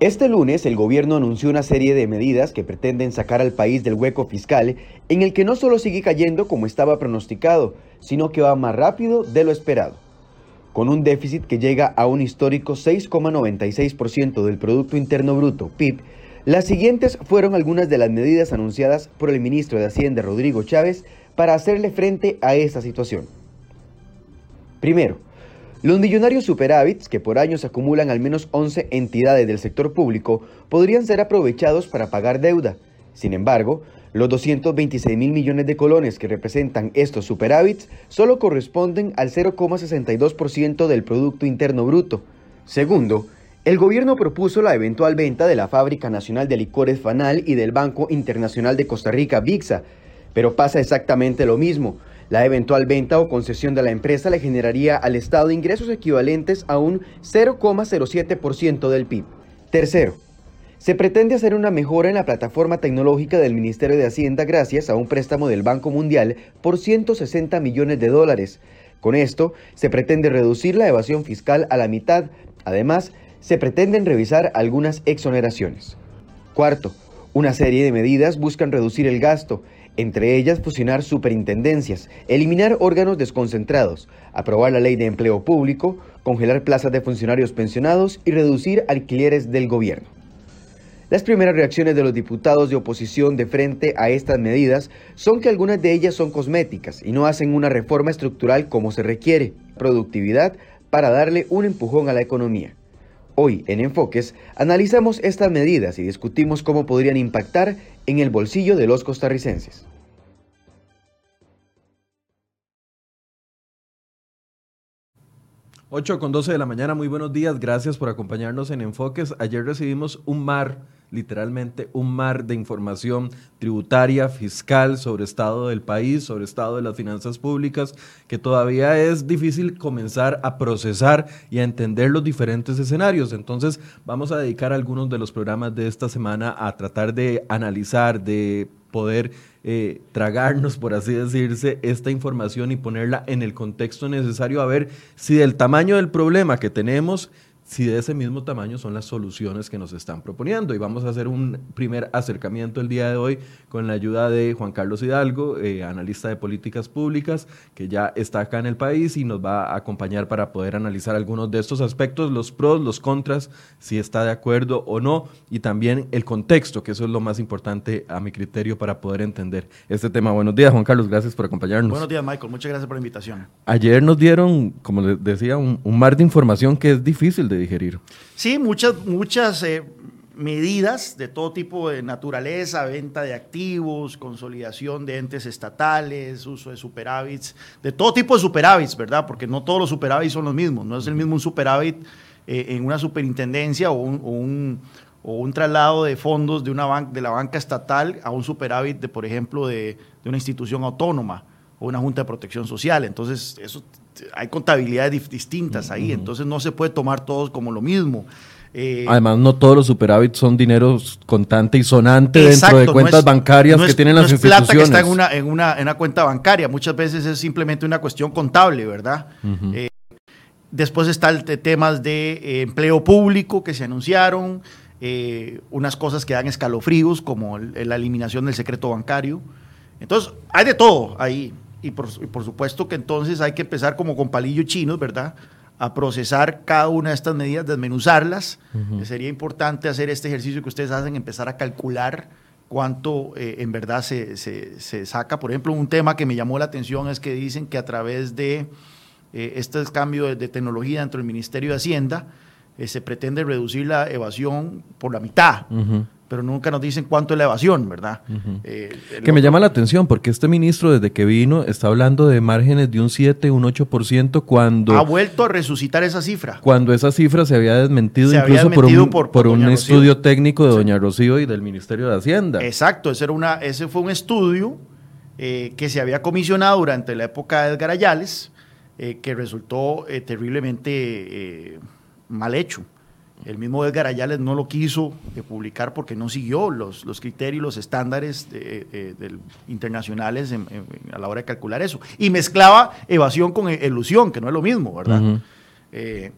Este lunes el gobierno anunció una serie de medidas que pretenden sacar al país del hueco fiscal en el que no solo sigue cayendo como estaba pronosticado, sino que va más rápido de lo esperado. Con un déficit que llega a un histórico 6,96% del Producto Interno Bruto, PIB, las siguientes fueron algunas de las medidas anunciadas por el ministro de Hacienda Rodrigo Chávez para hacerle frente a esta situación. Primero, los millonarios superávits, que por años acumulan al menos 11 entidades del sector público, podrían ser aprovechados para pagar deuda. Sin embargo, los 226 mil millones de colones que representan estos superávits solo corresponden al 0,62% del Producto Interno Bruto. Segundo, el gobierno propuso la eventual venta de la Fábrica Nacional de Licores Fanal y del Banco Internacional de Costa Rica, VIXA, pero pasa exactamente lo mismo. La eventual venta o concesión de la empresa le generaría al Estado ingresos equivalentes a un 0,07% del PIB. Tercero, se pretende hacer una mejora en la plataforma tecnológica del Ministerio de Hacienda gracias a un préstamo del Banco Mundial por 160 millones de dólares. Con esto, se pretende reducir la evasión fiscal a la mitad. Además, se pretenden revisar algunas exoneraciones. Cuarto, una serie de medidas buscan reducir el gasto entre ellas fusionar superintendencias, eliminar órganos desconcentrados, aprobar la ley de empleo público, congelar plazas de funcionarios pensionados y reducir alquileres del gobierno. Las primeras reacciones de los diputados de oposición de frente a estas medidas son que algunas de ellas son cosméticas y no hacen una reforma estructural como se requiere, productividad, para darle un empujón a la economía. Hoy, en Enfoques, analizamos estas medidas y discutimos cómo podrían impactar en el bolsillo de los costarricenses. Ocho con 12 de la mañana, muy buenos días, gracias por acompañarnos en Enfoques. Ayer recibimos un mar literalmente un mar de información tributaria, fiscal, sobre estado del país, sobre estado de las finanzas públicas, que todavía es difícil comenzar a procesar y a entender los diferentes escenarios. Entonces vamos a dedicar algunos de los programas de esta semana a tratar de analizar, de poder eh, tragarnos, por así decirse, esta información y ponerla en el contexto necesario a ver si del tamaño del problema que tenemos si de ese mismo tamaño son las soluciones que nos están proponiendo. Y vamos a hacer un primer acercamiento el día de hoy con la ayuda de Juan Carlos Hidalgo, eh, analista de políticas públicas, que ya está acá en el país y nos va a acompañar para poder analizar algunos de estos aspectos, los pros, los contras, si está de acuerdo o no, y también el contexto, que eso es lo más importante a mi criterio para poder entender este tema. Buenos días, Juan Carlos, gracias por acompañarnos. Buenos días, Michael, muchas gracias por la invitación. Ayer nos dieron, como les decía, un mar de información que es difícil de digerir. Sí, muchas, muchas eh, medidas de todo tipo de naturaleza, venta de activos, consolidación de entes estatales, uso de superávits, de todo tipo de superávits, ¿verdad? Porque no todos los superávits son los mismos, no es el mismo un superávit eh, en una superintendencia o un, o un, traslado de fondos de, una de la banca estatal a un superávit, de, por ejemplo, de, de una institución autónoma o una junta de protección social. Entonces, eso hay contabilidades distintas ahí, entonces no se puede tomar todos como lo mismo. Eh, Además, no todos los superávits son dinero contante y sonante dentro de cuentas bancarias que tienen las no es plata que está en una, en, una, en una cuenta bancaria, muchas veces es simplemente una cuestión contable, ¿verdad? Eh, después está el temas de eh, empleo público que se anunciaron, unas cosas que dan escalofríos, como la eliminación del secreto bancario. Entonces, hay de todo ahí. Y por, supuesto que entonces hay que empezar como con palillos chinos, ¿verdad? A procesar cada una de estas medidas, desmenuzarlas. Sería importante hacer este ejercicio que ustedes hacen, empezar a calcular cuánto eh, en verdad se, se, saca. Por ejemplo, un tema que me llamó la atención es que dicen que a través de eh, este cambio de, tecnología dentro del Ministerio de Hacienda, eh, se pretende reducir la evasión por la mitad pero nunca nos dicen cuánto es la evasión, ¿verdad? Eh, que me llama la atención, porque este ministro desde que vino está hablando de márgenes de un 7, un 8% cuando... Ha vuelto a resucitar esa cifra. Cuando esa cifra se había desmentido incluso por un, por, un estudio técnico de Doña Rocío y del Ministerio de Hacienda. Exacto, ese, era una, ese fue un estudio eh, que se había comisionado durante la época de Edgar Ayales, eh, que resultó terriblemente mal hecho. El mismo Edgar Ayales no lo quiso eh, publicar porque no siguió los, los criterios, los estándares internacionales a la hora de calcular eso. Y mezclaba evasión con elusión, que no es lo mismo, ¿verdad? Eh,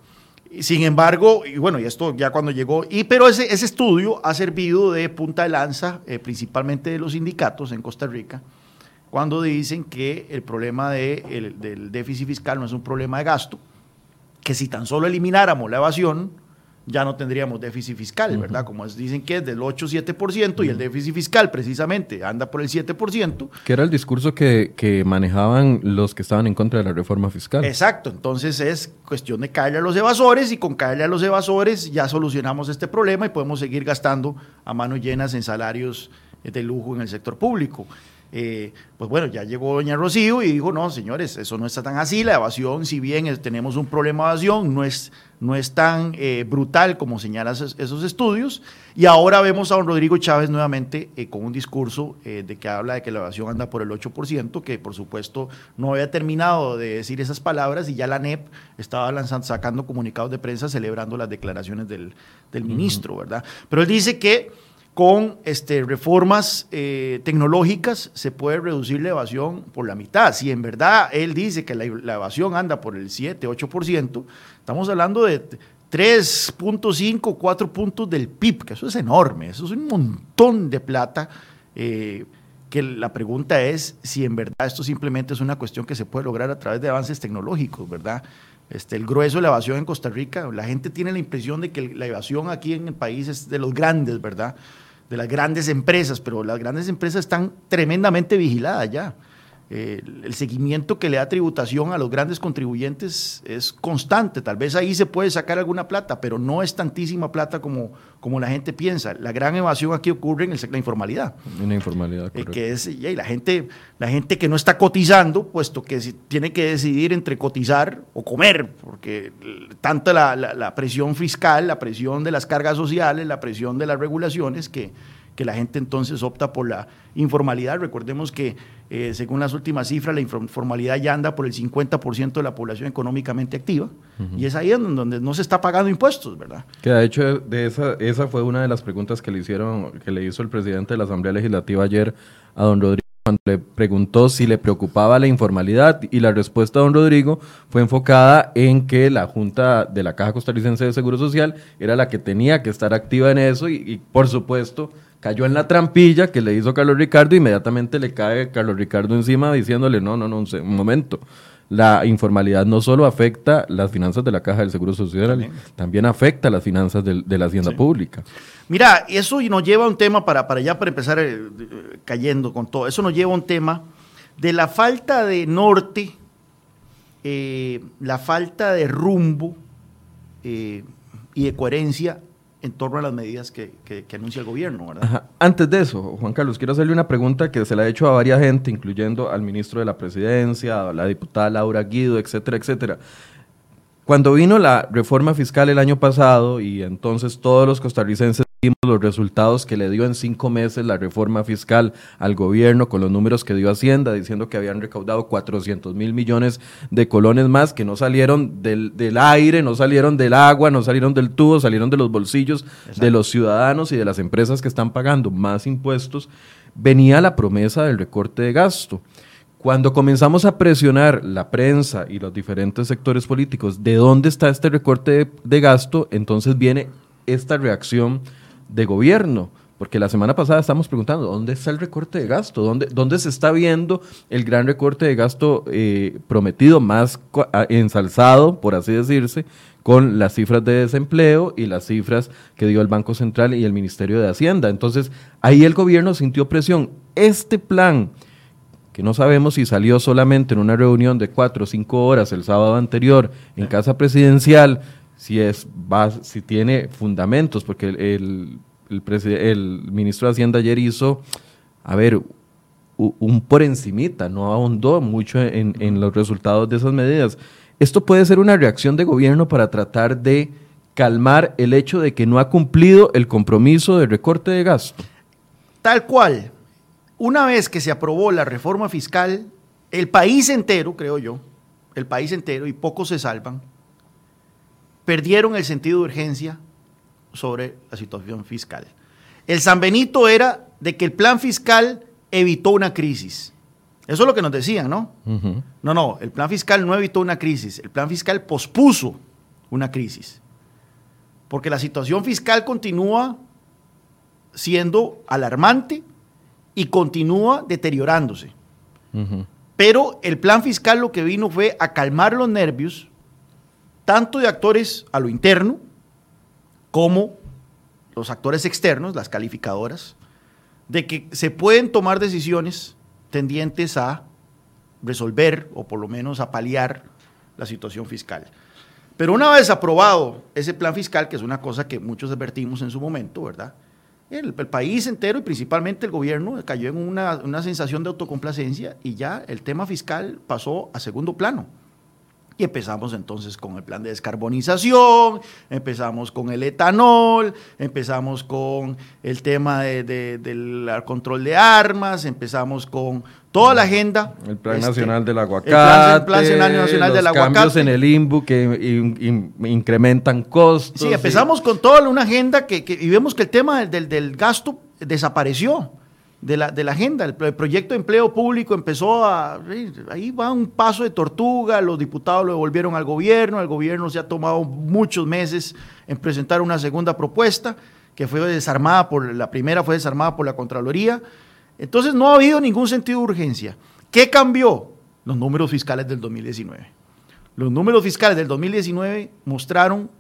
Sin embargo, y bueno, y esto ya cuando llegó, y pero ese, ese estudio ha servido de punta de lanza, eh, principalmente de los sindicatos en Costa Rica, cuando dicen que el problema de, del déficit fiscal no es un problema de gasto, que si tan solo elimináramos la evasión, ya no tendríamos déficit fiscal, ¿verdad? Como dicen que es del 8-7% y el déficit fiscal precisamente anda por el 7%. Que era el discurso que, que, manejaban los que estaban en contra de la reforma fiscal. Exacto, entonces es cuestión de caerle a los evasores y con caerle a los evasores ya solucionamos este problema y podemos seguir gastando a manos llenas en salarios de lujo en el sector público. Eh, pues bueno, ya llegó doña Rocío y dijo, no, señores, eso no está tan así, la evasión, si bien tenemos un problema de evasión, no es, no es tan eh, brutal como señalan esos, estudios. Y ahora vemos a don Rodrigo Chávez nuevamente eh, con un discurso de que habla de que la evasión anda por el 8%, que por supuesto no había terminado de decir esas palabras y ya la NEP estaba lanzando, sacando comunicados de prensa celebrando las declaraciones del, ministro, ¿verdad? Pero él dice que con este, reformas eh, tecnológicas se puede reducir la evasión por la mitad. Si en verdad él dice que la, evasión anda por el 7, 8%, estamos hablando de 3.5, 4 puntos del PIB, que eso es enorme, eso es un montón de plata. Eh, que la pregunta es si en verdad esto simplemente es una cuestión que se puede lograr a través de avances tecnológicos, ¿verdad? Este, el grueso de la evasión en Costa Rica, la gente tiene la impresión de que la evasión aquí en el país es de los grandes, ¿verdad? De las grandes empresas, pero las grandes empresas están tremendamente vigiladas ya. Eh, el seguimiento que le da tributación a los grandes contribuyentes es constante. Tal vez ahí se puede sacar alguna plata, pero no es tantísima plata como, como la gente piensa. La gran evasión aquí ocurre en la informalidad. En la informalidad, eh, que es y la gente, la gente que no está cotizando, puesto que tiene que decidir entre cotizar o comer, porque tanto la, la presión fiscal, la presión de las cargas sociales, la presión de las regulaciones que que la gente entonces opta por la informalidad. Recordemos que eh, según las últimas cifras, la informalidad ya anda por el 50% de la población económicamente activa y es ahí donde no se está pagando impuestos, ¿verdad? Que de hecho de esa, esa fue una de las preguntas que le hicieron, que le hizo el presidente de la Asamblea Legislativa ayer a don Rodrigo cuando le preguntó si le preocupaba la informalidad y la respuesta de don Rodrigo fue enfocada en que la Junta de la Caja Costarricense de Seguro Social era la que tenía que estar activa en eso y por supuesto cayó en la trampilla que le hizo Carlos Ricardo, inmediatamente le cae Carlos Ricardo encima diciéndole, no, no, no, un momento. La informalidad no solo afecta las finanzas de la Caja del Seguro Social, también, afecta las finanzas de, la hacienda pública. Mira, eso nos lleva a un tema, para, para ya para empezar eh, cayendo con todo, eso nos lleva a un tema de la falta de norte, eh, la falta de rumbo eh, y de coherencia en torno a las medidas que, anuncia el gobierno, ¿verdad? Antes de eso, Juan Carlos, quiero hacerle una pregunta que se la ha hecho a varias gente, incluyendo al ministro de la Presidencia, a la diputada Laura Guido, etcétera, etcétera. Cuando vino la reforma fiscal el año pasado y entonces todos los costarricenses vimos los resultados que le dio en cinco meses la reforma fiscal al gobierno con los números que dio Hacienda, diciendo que habían recaudado 400 mil millones de colones más que no salieron del, aire, no salieron del agua, no salieron del tubo, salieron de los bolsillos de los ciudadanos y de las empresas que están pagando más impuestos, venía la promesa del recorte de gasto. Cuando comenzamos a presionar la prensa y los diferentes sectores políticos de dónde está este recorte de gasto, entonces viene esta reacción de gobierno. Porque la semana pasada estamos preguntando, ¿dónde está el recorte de gasto? ¿Dónde, dónde se está viendo el gran recorte de gasto eh, prometido, más ensalzado, por así decirse, con las cifras de desempleo y las cifras que dio el Banco Central y el Ministerio de Hacienda? Entonces, ahí el gobierno sintió presión. Este plan, que no sabemos si salió solamente en una reunión de cuatro o cinco horas el sábado anterior en Casa Presidencial, si, es, si tiene fundamentos, porque el, el, ministro de Hacienda ayer hizo, a ver, un por encimita, no ahondó mucho en, en, los resultados de esas medidas. Esto puede ser una reacción de gobierno para tratar de calmar el hecho de que no ha cumplido el compromiso de recorte de gasto. Tal cual. Una vez que se aprobó la reforma fiscal, el país entero, creo yo, el país entero, y pocos se salvan, perdieron el sentido de urgencia sobre la situación fiscal. El San Benito era de que el plan fiscal evitó una crisis. Eso es lo que nos decían, ¿no? No, no, el plan fiscal no evitó una crisis, el plan fiscal pospuso una crisis. porque la situación fiscal continúa siendo alarmante y continúa deteriorándose. Pero el plan fiscal lo que vino fue a calmar los nervios, tanto de actores a lo interno, como los actores externos, las calificadoras, de que se pueden tomar decisiones tendientes a resolver o por lo menos a paliar la situación fiscal. Pero una vez aprobado ese plan fiscal, que es una cosa que muchos advertimos en su momento, ¿verdad? El, país entero y principalmente el gobierno cayó en una, una sensación de autocomplacencia y ya el tema fiscal pasó a segundo plano. Y empezamos entonces con el plan de descarbonización, empezamos con el etanol, empezamos con el tema del control de armas, empezamos con toda la agenda. El Plan este, Nacional del Aguacate. El Plan, Nacional del Aguacate. cambios en el INBU que incrementan costos. Sí, empezamos con toda una agenda que, y vemos que el tema del, del gasto desapareció de la, de la agenda. El, proyecto de empleo público empezó a... Ahí va un paso de tortuga, los diputados lo devolvieron al gobierno, el gobierno se ha tomado muchos meses en presentar una segunda propuesta que fue desarmada por, la primera fue desarmada por la Contraloría. Entonces no ha habido ningún sentido de urgencia. ¿Qué cambió? Los números fiscales del 2019. Los números fiscales del 2019 mostraron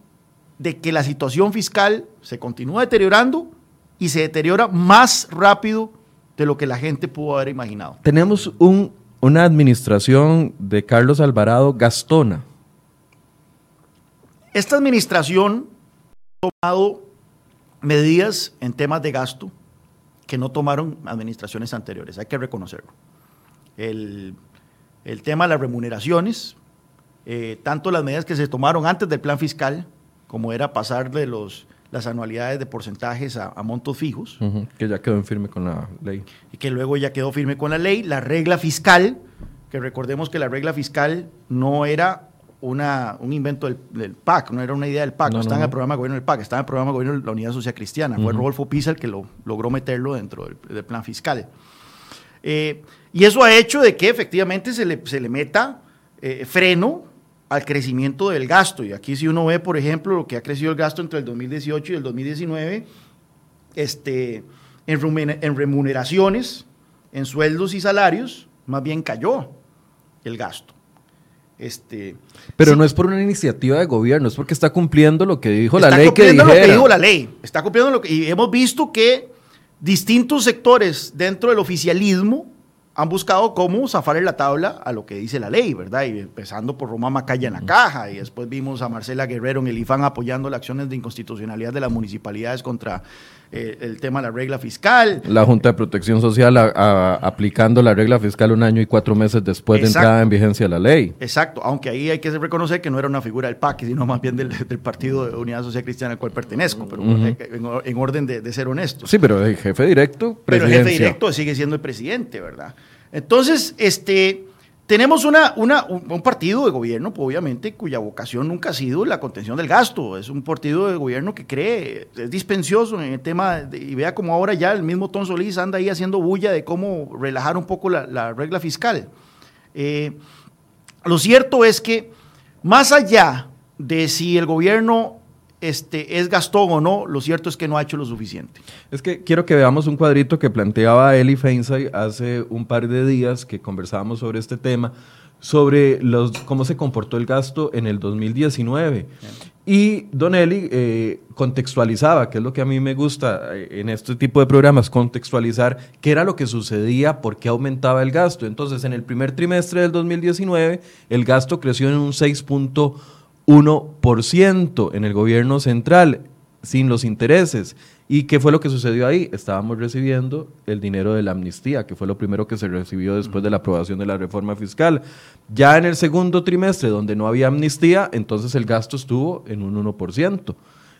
de que la situación fiscal se continúa deteriorando y se deteriora más rápido de lo que la gente pudo haber imaginado. Tenemos un, una administración de Carlos Alvarado gastona. Esta administración ha tomado medidas en temas de gasto que no tomaron administraciones anteriores, hay que reconocerlo. El, tema de las remuneraciones, eh, tanto las medidas que se tomaron antes del plan fiscal, como era pasar de los las anualidades de porcentajes a, montos fijos. que ya quedó en firme con la ley. Y que luego ya quedó firme con la ley. La regla fiscal, que recordemos que la regla fiscal no era una, un invento del, PAC, no era una idea del PAC, no, estaba en el programa de gobierno del PAC, estaba en el programa de gobierno de la Unidad Social Cristiana. Fue Rodolfo Pisa el que lo, logró meterlo dentro del, plan fiscal. Eh, y eso ha hecho de que efectivamente se le, se le meta eh, freno al crecimiento del gasto. Y aquí si uno ve, por ejemplo, lo que ha crecido el gasto entre el 2018 y el 2019, este, en remuneraciones, en sueldos y salarios, más bien cayó el gasto. Este, Pero no es por una iniciativa de gobierno, es porque está cumpliendo lo que dijo la ley que dijera. lo que dijo la ley. Está cumpliendo lo que y hemos visto que distintos sectores dentro del oficialismo han buscado cómo zafar la tabla a lo que dice la ley, ¿verdad? Y empezando por Román Macaya en la caja, y después vimos a Marcela Guerrero en el IFAN apoyando las acciones de inconstitucionalidad de las municipalidades contra eh, el tema de la regla fiscal. La Junta de Protección Social aplicando la regla fiscal un año y cuatro meses después de entrada en vigencia de la ley. Exacto, aunque ahí hay que reconocer que no era una figura del PAC, sino más bien del, Partido de Unidad Social Cristiana al cual pertenezco, pero en, orden de, ser honesto. Sí, pero el jefe directo, Pero el jefe directo sigue siendo el presidente, ¿verdad? Entonces, este, tenemos una, un partido de gobierno, obviamente, cuya vocación nunca ha sido la contención del gasto. Es un partido de gobierno que cree, es dispensioso en el tema, y vea como ahora ya el mismo Tom Solís anda ahí haciendo bulla de cómo relajar un poco la, regla fiscal. Eh, lo cierto es que, más allá de si el gobierno este, es Gastón o no, lo cierto es que no ha hecho lo suficiente. Es que quiero que veamos un cuadrito que planteaba Eli Feinsay hace un par de días que conversábamos sobre este tema, sobre los, cómo se comportó el gasto en el 2019. Y Don Eli eh, contextualizaba, que es lo que a mí me gusta eh, en este tipo de programas, contextualizar qué era lo que sucedía, por qué aumentaba el gasto. Entonces, en el primer trimestre del 2019, el gasto creció en un 6. 1% en el gobierno central, sin los intereses. ¿Y qué fue lo que sucedió ahí? Estábamos recibiendo el dinero de la amnistía, que fue lo primero que se recibió después de la aprobación de la reforma fiscal. Ya en el segundo trimestre, donde no había amnistía, entonces el gasto estuvo en un 1%.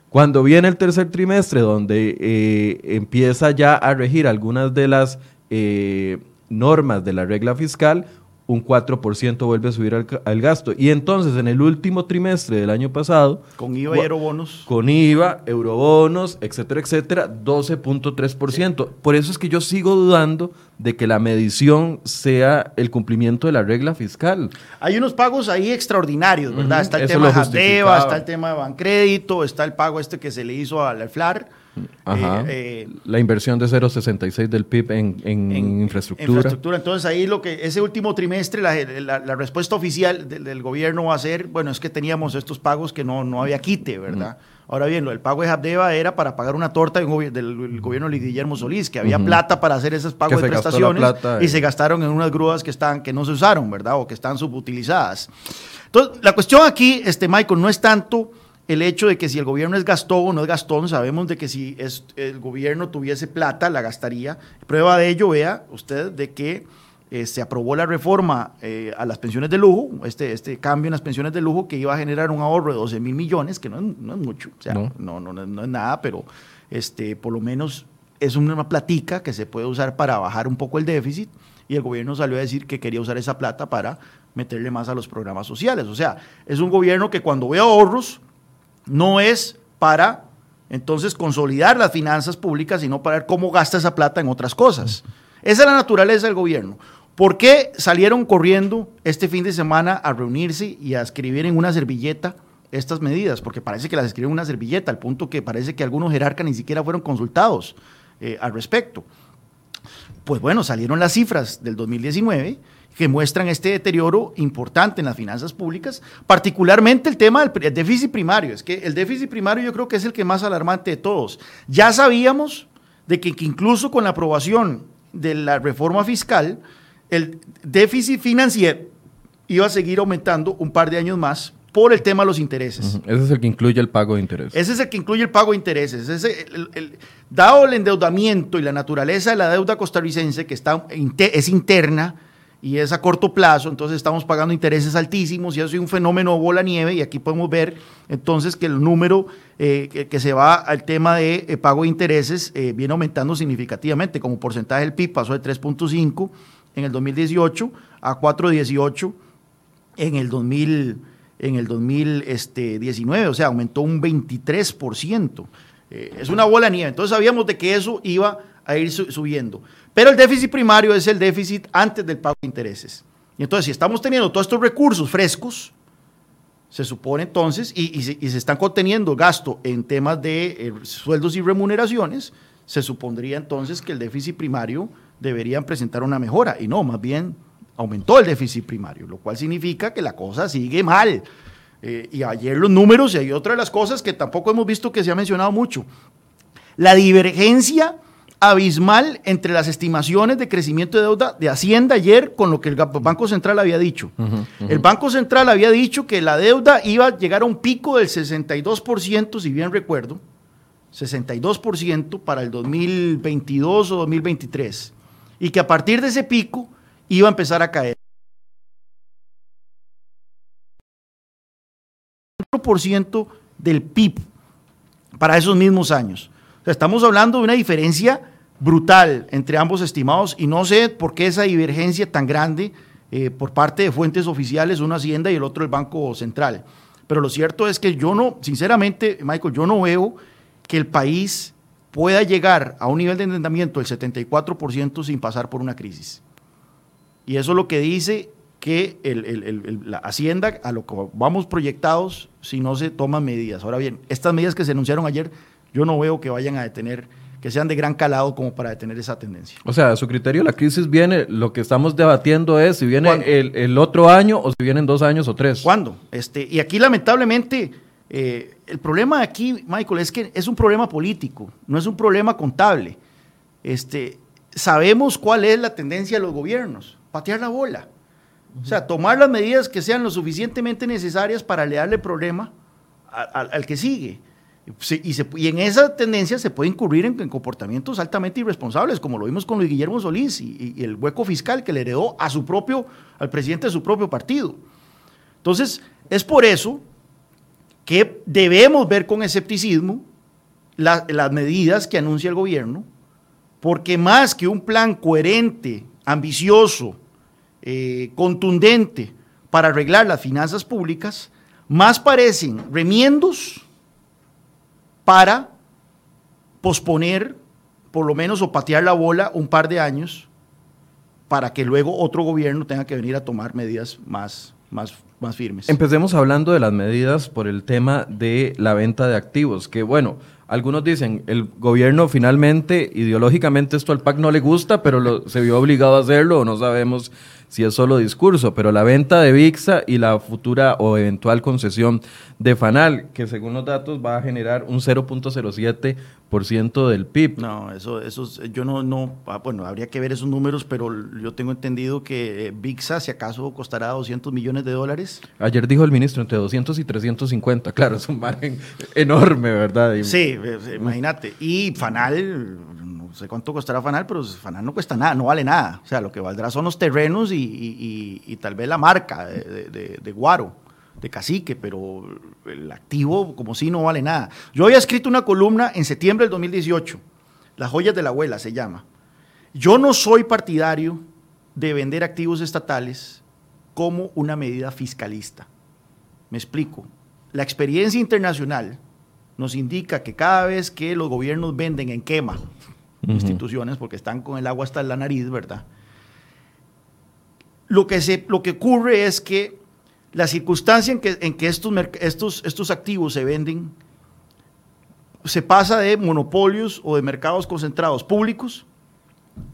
Cuando viene el tercer trimestre, donde eh, empieza ya a regir algunas de las eh, normas de la regla fiscal, un 4% vuelve a subir al, gasto. Y entonces en el último trimestre del año pasado... Con IVA y eurobonos. Con IVA, eurobonos, etcétera, etcétera, 12.3%. Por eso es que yo sigo dudando de que la medición sea el cumplimiento de la regla fiscal. Hay unos pagos ahí extraordinarios, ¿verdad? está el tema de Jadeva, está el tema de Bancrédito, está el pago este que se le hizo al FLAR. Ajá. Eh, la inversión de 0,66 del PIB en, infraestructura. infraestructura. Entonces ahí lo que ese último trimestre la, respuesta oficial del, gobierno va a ser, bueno, es que teníamos estos pagos que no, no había quite, ¿verdad? Ahora bien, el pago de Habdeba era para pagar una torta del, gobierno de Guillermo Solís, que había plata para hacer esos pagos de prestaciones y se gastaron en unas grúas que, están, que no se usaron, ¿verdad? O que están subutilizadas. Entonces, la cuestión aquí, este, Michael, no es tanto el hecho de que si el gobierno es gastón o no es gastón, sabemos de que si es, el gobierno tuviese plata, la gastaría. Prueba de ello, vea usted, de que eh, se aprobó la reforma eh, a las pensiones de lujo, este, este cambio en las pensiones de lujo que iba a generar un ahorro de 12 mil millones, que no es, mucho, o sea, no. No, no, es nada, pero este, por lo menos es una platica que se puede usar para bajar un poco el déficit y el gobierno salió a decir que quería usar esa plata para meterle más a los programas sociales. O sea, es un gobierno que cuando ve ahorros, no es para entonces consolidar las finanzas públicas, sino para ver cómo gasta esa plata en otras cosas. Esa es la naturaleza del gobierno. ¿Por qué salieron corriendo este fin de semana a reunirse y a escribir en una servilleta estas medidas? Porque parece que las escriben en una servilleta, al punto que parece que algunos jerarcas ni siquiera fueron consultados eh, al respecto. Pues bueno, salieron las cifras del 2019 que muestran este deterioro importante en las finanzas públicas, particularmente el tema del déficit primario. Es que el déficit primario yo creo que es el que más alarmante de todos. Ya sabíamos de que, incluso con la aprobación de la reforma fiscal, el déficit financiero iba a seguir aumentando un par de años más por el tema de los intereses. Ese es el que incluye el pago de intereses. Ese es el que incluye el pago de intereses. Ese, dado el endeudamiento y la naturaleza de la deuda costarricense, que está, es interna, y es a corto plazo, entonces estamos pagando intereses altísimos y eso es un fenómeno bola nieve y aquí podemos ver entonces que el número eh, que, se va al tema de eh, pago de intereses eh, viene aumentando significativamente, como porcentaje del PIB pasó de 3.5 en el 2018 a 4.18 en el 2000 en el 2019, o sea, aumentó un 23%. es una bola nieve, entonces sabíamos de que eso iba a ir subiendo. Pero el déficit primario es el déficit antes del pago de intereses. Y entonces, si estamos teniendo todos estos recursos frescos, se supone entonces, y, se, están conteniendo gasto en temas de eh, sueldos y remuneraciones, se supondría entonces que el déficit primario debería presentar una mejora. Y no, más bien aumentó el déficit primario, lo cual significa que la cosa sigue mal. Eh, y ayer los números, y hay otra de las cosas que tampoco hemos visto que se ha mencionado mucho, la divergencia abismal entre las estimaciones de crecimiento de deuda de Hacienda ayer con lo que el Banco Central había dicho. El Banco Central había dicho que la deuda iba a llegar a un pico del 62%, si bien recuerdo, 62% para el 2022 o 2023, y que a partir de ese pico iba a empezar a caer. ciento del PIB para esos mismos años. estamos hablando de una diferencia brutal entre ambos estimados y no sé por qué esa divergencia tan grande eh, por parte de fuentes oficiales, una Hacienda y el otro el Banco Central. Pero lo cierto es que yo no, sinceramente, Michael, yo no veo que el país pueda llegar a un nivel de endeudamiento del 74% sin pasar por una crisis. Y eso es lo que dice que la Hacienda, a lo que vamos proyectados, si no se toman medidas. Ahora bien, estas medidas que se anunciaron ayer, yo no veo que vayan a detener que sean de gran calado como para detener esa tendencia. O sea, a su criterio la crisis viene, lo que estamos debatiendo es si viene el, otro año o si vienen dos años o tres. ¿Cuándo? Este, y aquí lamentablemente eh, el problema aquí, Michael, es que es un problema político, no es un problema contable. Este, sabemos cuál es la tendencia de los gobiernos, patear la bola. O sea, tomar las medidas que sean lo suficientemente necesarias para le darle problema al que sigue y, en esa tendencia se puede incurrir en, comportamientos altamente irresponsables, como lo vimos con Luis Guillermo Solís y, el hueco fiscal que le heredó a su propio, al presidente de su propio partido. Entonces, es por eso que debemos ver con escepticismo las medidas que anuncia el gobierno, porque más que un plan coherente, ambicioso eh, contundente para arreglar las finanzas públicas, más parecen remiendos para posponer, por lo menos, o patear la bola un par de años para que luego otro gobierno tenga que venir a tomar medidas más, más, más firmes. Empecemos hablando de las medidas por el tema de la venta de activos, que bueno, algunos dicen, el gobierno finalmente, ideológicamente esto al PAC no le gusta, pero se vio obligado a hacerlo o no sabemos si es solo discurso, pero la venta de VIXA y la futura o eventual concesión de FANAL, que según los datos va a generar un 0.07% del PIB. No, eso, eso yo no, no, ah, bueno, habría que ver esos números, pero yo tengo entendido que eh, VIXA, si acaso, costará 200 millones de dólares. Ayer dijo el ministro entre 200 y 350, claro, es un margen enorme, ¿verdad? Sí, imagínate. Y FANAL, no sé cuánto costará Fanal, pero Fanal no cuesta nada, no vale nada. O sea, lo que valdrá son los terrenos y, tal vez la marca de, Guaro, de Cacique, pero el activo como si no vale nada. Yo había escrito una columna en septiembre del 2018, Las joyas de la abuela se llama. Yo no soy partidario de vender activos estatales como una medida fiscalista. Me explico. La experiencia internacional nos indica que cada vez que los gobiernos venden en quema instituciones porque están con el agua hasta la nariz, ¿verdad? Lo que, se, lo que ocurre es que la circunstancia en que, en que estos, estos, estos activos se venden se pasa de monopolios o de mercados concentrados públicos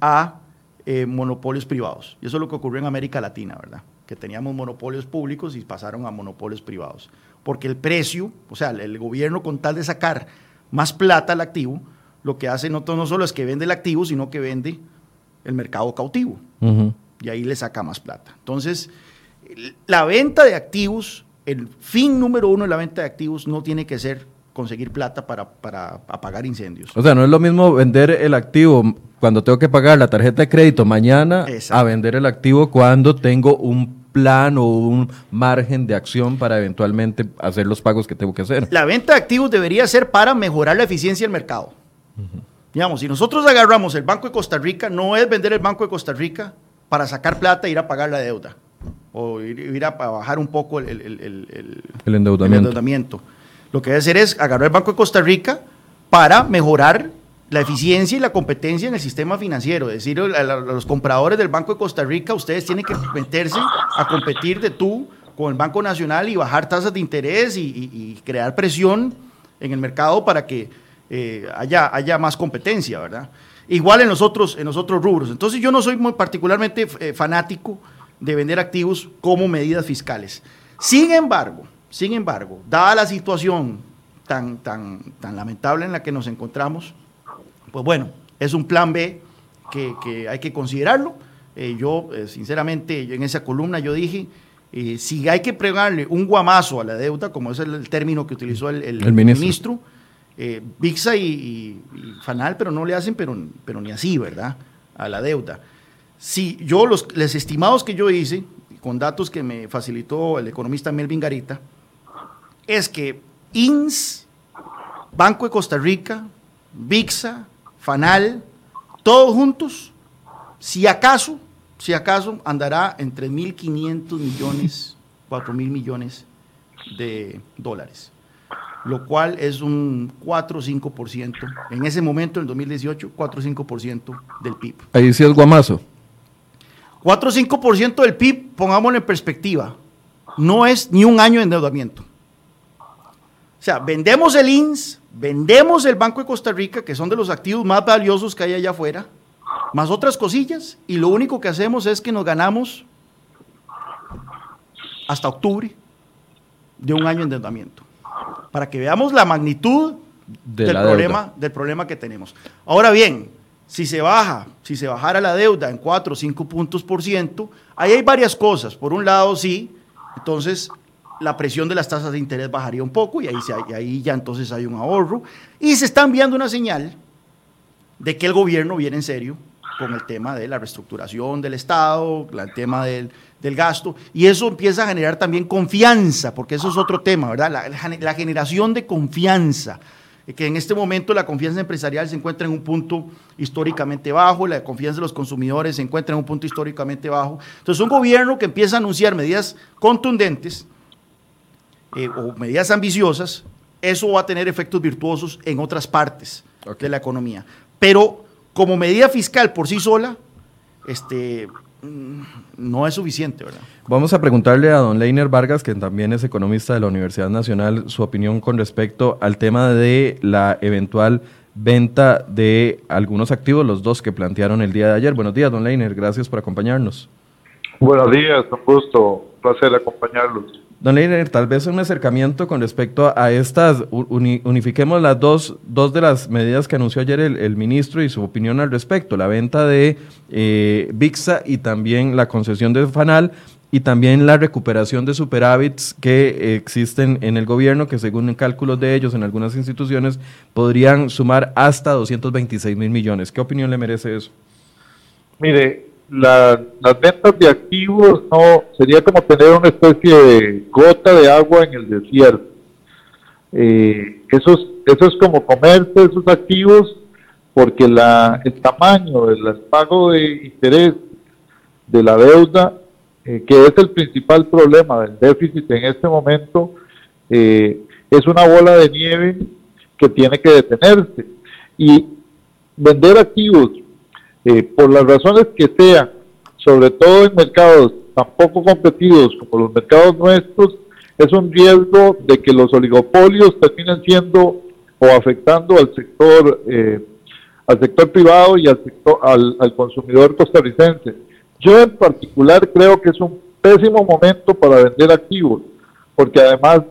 a eh, monopolios privados. Y eso es lo que ocurrió en América Latina, ¿verdad? Que teníamos monopolios públicos y pasaron a monopolios privados. Porque el precio, o sea, el gobierno con tal de sacar más plata al activo, lo que hace no, no solo es que vende el activo, sino que vende el mercado cautivo. Y ahí le saca más plata. Entonces, la venta de activos, el fin número uno de la venta de activos no tiene que ser conseguir plata para, para apagar incendios. O sea, no es lo mismo vender el activo cuando tengo que pagar la tarjeta de crédito mañana a vender el activo cuando tengo un plan o un margen de acción para eventualmente hacer los pagos que tengo que hacer. La venta de activos debería ser para mejorar la eficiencia del mercado. Digamos, si nosotros agarramos el Banco de Costa Rica, no es vender el Banco de Costa Rica para sacar plata e ir a pagar la deuda o ir, a bajar un poco el, endeudamiento. Lo que debe hacer es agarrar el Banco de Costa Rica para mejorar la eficiencia y la competencia en el sistema financiero. Es decir, a, los compradores del Banco de Costa Rica, ustedes tienen que meterse a competir de tú con el Banco Nacional y bajar tasas de interés y crear presión en el mercado para que eh, haya, haya, más competencia, ¿verdad? Igual en los otros, en los otros rubros. Entonces yo no soy muy particularmente eh, fanático de vender activos como medidas fiscales. Sin embargo, sin embargo, dada la situación tan, tan, tan lamentable en la que nos encontramos, pues bueno, es un plan B que, hay que considerarlo. Eh, yo, sinceramente, en esa columna yo dije, si hay que pregarle un guamazo a la deuda, como es el, término que utilizó el, ministro eh, VIXA y, Fanal, pero no le hacen, pero, pero ni así, ¿verdad? A la deuda. Si yo, los, estimados que yo hice, con datos que me facilitó el economista Melvin Garita, es que INS, Banco de Costa Rica, VIXA, FANAL, todos juntos, si acaso, si acaso andará en 3.500 millones, 4.000 millones de dólares lo cual es un 4 o 5%. En ese momento, en 2018, 4 o 5% del PIB. Ahí sí es guamazo. 4 o 5% del PIB, pongámoslo en perspectiva, no es ni un año de endeudamiento. O sea, vendemos el INS, vendemos el Banco de Costa Rica, que son de los activos más valiosos que hay allá afuera, más otras cosillas, y lo único que hacemos es que nos ganamos hasta octubre de un año de endeudamiento para que veamos la magnitud del, problema, del problema que tenemos. Ahora bien, si se baja, si se bajara la deuda en 4 o 5 puntos por ciento, ahí hay varias cosas. Por un lado, sí, entonces la presión de las tasas de interés bajaría un poco y ahí, y ahí ya entonces hay un ahorro. Y se está enviando una señal de que el gobierno viene en serio con el tema de la reestructuración del Estado, el tema del, gasto, y eso empieza a generar también confianza, porque eso es otro tema, ¿verdad? La, generación de confianza. que en este momento la confianza empresarial se encuentra en un punto históricamente bajo, la confianza de los consumidores se encuentra en un punto históricamente bajo. Entonces, un gobierno que empieza a anunciar medidas contundentes eh, o medidas ambiciosas, eso va a tener efectos virtuosos en otras partes de la economía. Pero como medida fiscal por sí sola, este, no es suficiente, ¿verdad? Vamos a preguntarle a don Leiner Vargas, que también es economista de la Universidad Nacional, su opinión con respecto al tema de la eventual venta de algunos activos, los dos que plantearon el día de ayer. Buenos días, don Leiner, gracias por acompañarnos. Buenos días, un gusto, un placer acompañarlos. Don Leiner, tal vez un acercamiento con respecto a estas, unifiquemos las dos, dos de las medidas que anunció ayer el, ministro y su opinión al respecto, la venta de eh, VIXA y también la concesión de FANAL y también la recuperación de superávits que existen en el gobierno, que según cálculos de ellos en algunas instituciones podrían sumar hasta 226 mil millones. ¿Qué opinión le merece eso? Mire, las ventas de activos no sería como tener una especie de gota de agua en el desierto. Eh, eso, es, eso es como comerse esos activos porque la, el tamaño del pago de interés de la deuda, eh, que es el principal problema del déficit en este momento, eh, es una bola de nieve que tiene que detenerse. Y vender activos eh, por las razones que sean, sobre todo en mercados tan poco competidos como los mercados nuestros, es un riesgo de que los oligopolios terminen siendo o afectando al sector eh, al sector privado y al sector al, al consumidor costarricense. Yo en particular creo que es un pésimo momento para vender activos, porque además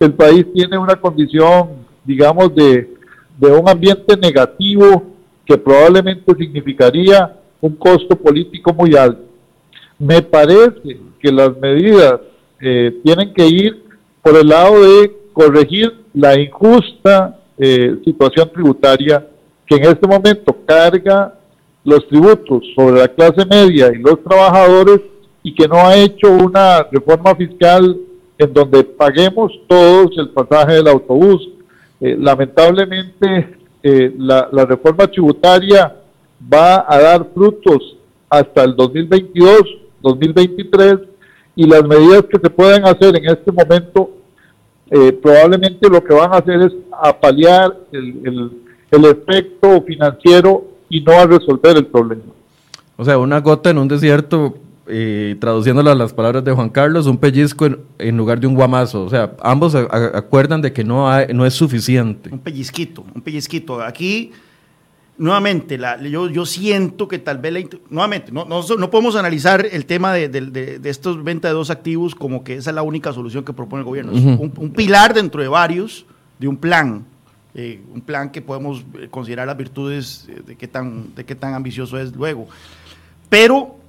el país tiene una condición, digamos, de, de un ambiente negativo que probablemente significaría un costo político muy alto. Me parece que las medidas eh, tienen que ir por el lado de corregir la injusta eh, situación tributaria que en este momento carga los tributos sobre la clase media y los trabajadores y que no ha hecho una reforma fiscal en donde paguemos todos el pasaje del autobús. Eh, lamentablemente eh, la, reforma tributaria va a dar frutos hasta el 2022, 2023 y las medidas que se pueden hacer en este momento eh, probablemente lo que van a hacer es apalear el, el, efecto financiero y no a resolver el problema. O sea, una gota en un desierto eh, a las palabras de Juan Carlos, un pellizco en, lugar de un guamazo. O sea, ambos acuerdan de que no, hay, no es suficiente. Un pellizquito, un pellizquito. Aquí, nuevamente, la, yo, yo siento que tal vez, nuevamente, no, no, podemos analizar el tema de, de, de, estos venta de dos activos como que esa es la única solución que propone el gobierno. Es un, pilar dentro de varios de un plan. Eh, un plan que podemos eh, considerar las virtudes de qué tan, de qué tan ambicioso es luego. Pero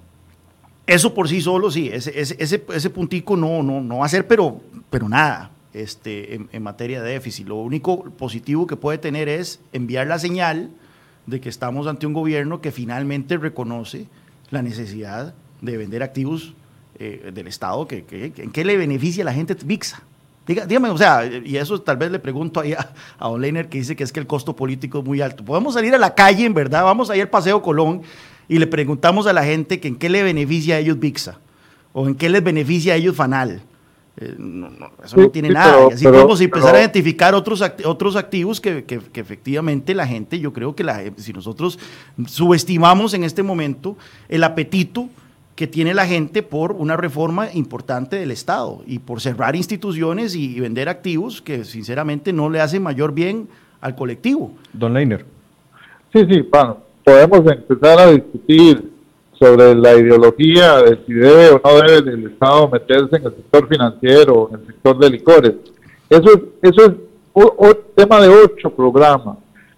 eso por sí solo, sí, ese, ese, ese, puntico no, no, no va a ser, pero, pero nada este, en, materia de déficit. Lo único positivo que puede tener es enviar la señal de que estamos ante un gobierno que finalmente reconoce la necesidad de vender activos eh, del Estado, que, ¿en qué le beneficia a la gente VIXA? dígame, o sea, y eso tal vez le pregunto ahí a, a Don Leiner que dice que es que el costo político es muy alto. Podemos salir a la calle, en verdad, vamos a ir al Paseo Colón y le preguntamos a la gente que en qué le beneficia a ellos VIXA o en qué les beneficia a ellos FANAL. Eh, eso no tiene nada. y así podemos empezar a identificar otros, otros activos que, que, efectivamente la gente, yo creo que la, si nosotros subestimamos en este momento el apetito que tiene la gente por una reforma importante del Estado y por cerrar instituciones y, vender activos que sinceramente no le hacen mayor bien al colectivo. Don Leiner. Sí, sí, bueno, podemos empezar a discutir sobre la ideología de si debe o no debe el Estado meterse en el sector financiero, en el sector de licores. Eso es, eso es un, tema de ocho programas.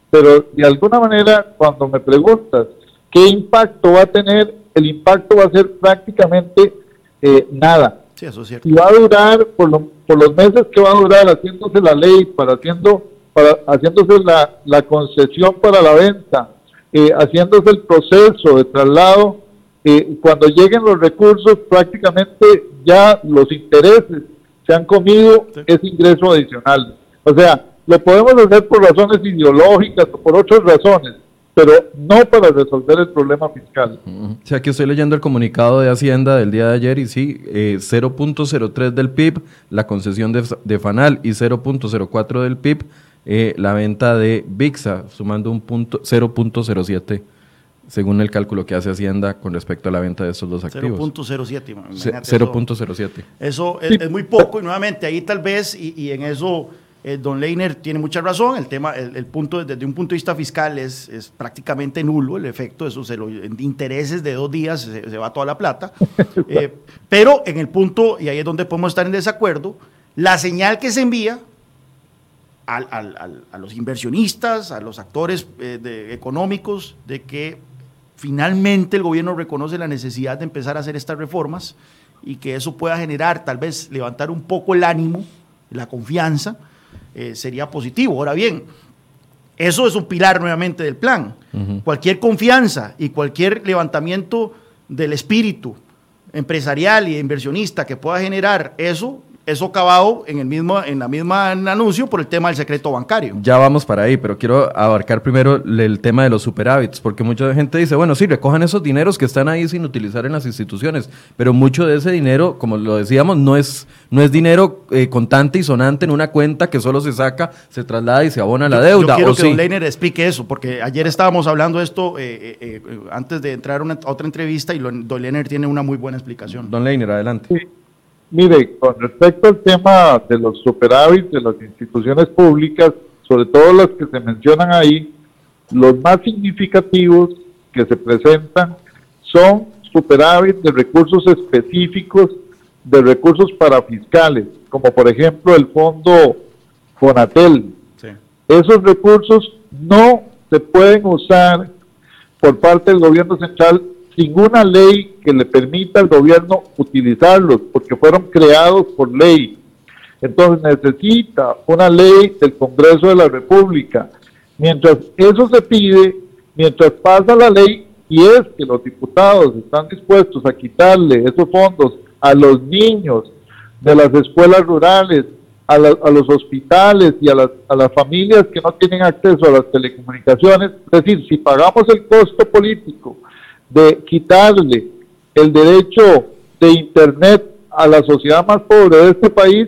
Pero de alguna manera, cuando me preguntas qué impacto va a tener, el impacto va a ser prácticamente eh, nada. Sí, eso es cierto. Y va a durar por, por los meses que va a durar haciéndose la ley, para haciendo, para haciéndose la, la concesión para la venta, eh, haciéndose el proceso de traslado, eh, cuando lleguen los recursos prácticamente ya los intereses se han comido ese ingreso adicional. O sea, lo podemos hacer por razones ideológicas o por otras razones, pero no para resolver el problema fiscal. O sea, aquí estoy leyendo el comunicado de Hacienda del día de ayer y sí, 0.03 eh, del PIB la concesión de, de FANAL y 0.04 del PIB eh, la venta de VIXA, sumando un punto 0.07 según el cálculo que hace Hacienda con respecto a la venta de esos dos activos. 0.07. 0.07. Eso, es, muy poco y nuevamente ahí tal vez, y en eso eh, don Leiner tiene mucha razón, el tema, el, punto desde un punto de vista fiscal es, es prácticamente nulo el efecto, eso se lo, en intereses de dos días se, va toda la plata, eh, pero en el punto, y ahí es donde podemos estar en desacuerdo, la señal que se envía a los inversionistas, a los actores eh, económicos, de que finalmente el gobierno reconoce la necesidad de empezar a hacer estas reformas y que eso pueda generar, tal vez levantar un poco el ánimo, la confianza, eh, sería positivo. Ahora bien, eso es un pilar nuevamente del plan. Cualquier confianza y cualquier levantamiento del espíritu empresarial y inversionista que pueda generar eso eso acabado en el mismo en la misma anuncio por el tema del secreto bancario. Ya vamos para ahí, pero quiero abarcar primero el tema de los superávits, porque mucha gente dice, bueno, sí, recojan esos dineros que están ahí sin utilizar en las instituciones, pero mucho de ese dinero, como lo decíamos, no es no es dinero eh, contante y sonante en una cuenta que solo se saca, se traslada y se abona la deuda. Yo quiero que Don Leiner explique eso, porque ayer estábamos hablando de esto eh, eh, antes de entrar a otra entrevista y Don Leiner tiene una muy buena explicación. Don Leiner, adelante. Sí. Mire, con respecto al tema de los superávits de las instituciones públicas, sobre todo las que se mencionan ahí, los más significativos que se presentan son superávits de recursos específicos, de recursos para fiscales, como por ejemplo el fondo Fonatel. Esos recursos no se pueden usar por parte del gobierno central ninguna ley que le permita al gobierno utilizarlos, porque fueron creados por ley. Entonces necesita una ley del Congreso de la República. Mientras eso se pide, mientras pasa la ley, y es que los diputados están dispuestos a quitarle esos fondos a los niños de las escuelas rurales, a, los hospitales y a las, a las familias que no tienen acceso a las telecomunicaciones, es decir, si pagamos el costo político de quitarle el derecho de Internet a la sociedad más pobre de este país,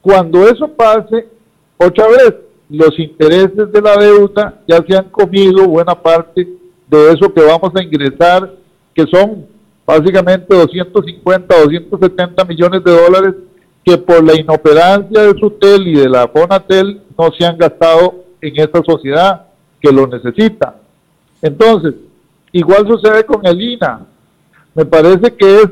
cuando eso pase, otra vez, los intereses de la deuda ya se han comido buena parte de eso que vamos a ingresar, que son básicamente 250, 270 millones de dólares que por la inoperancia de Sutel y de la Fonatel no se han gastado en esta sociedad que lo necesita. Entonces, Igual sucede con el INA. Me parece que es,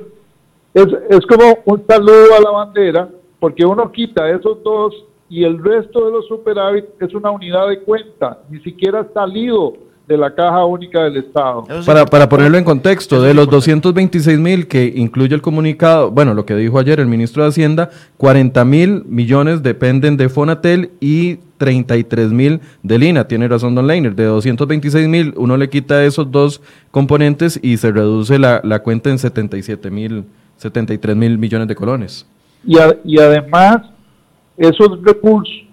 es, es como un saludo a la bandera, porque uno quita esos dos y el resto de los superávit es una unidad de cuenta, ni siquiera ha salido de la caja única del Estado. Para, para ponerlo en contexto, de los 226 mil que incluye el comunicado, bueno, lo que dijo ayer el ministro de Hacienda, 40 mil millones dependen de Fonatel y 33 mil de Lina. Tiene razón Don Leiner, de 226 mil uno le quita esos dos componentes y se reduce la, cuenta en 77 mil, 73 mil millones de colones. Y, y además, esos recursos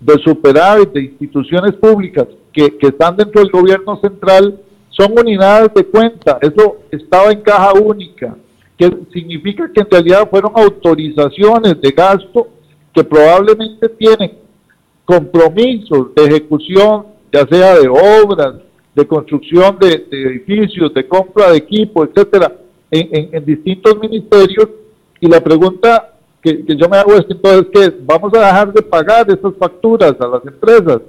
de superávit de instituciones públicas que, están dentro del gobierno central son unidades de cuenta. Eso estaba en caja única, que significa que en realidad fueron autorizaciones de gasto que probablemente tienen compromisos de ejecución, ya sea de obras, de construcción de, edificios, de compra de equipo, etcétera, en, distintos ministerios. Y la pregunta que, que, yo me hago es entonces que vamos a dejar de pagar esas facturas a las empresas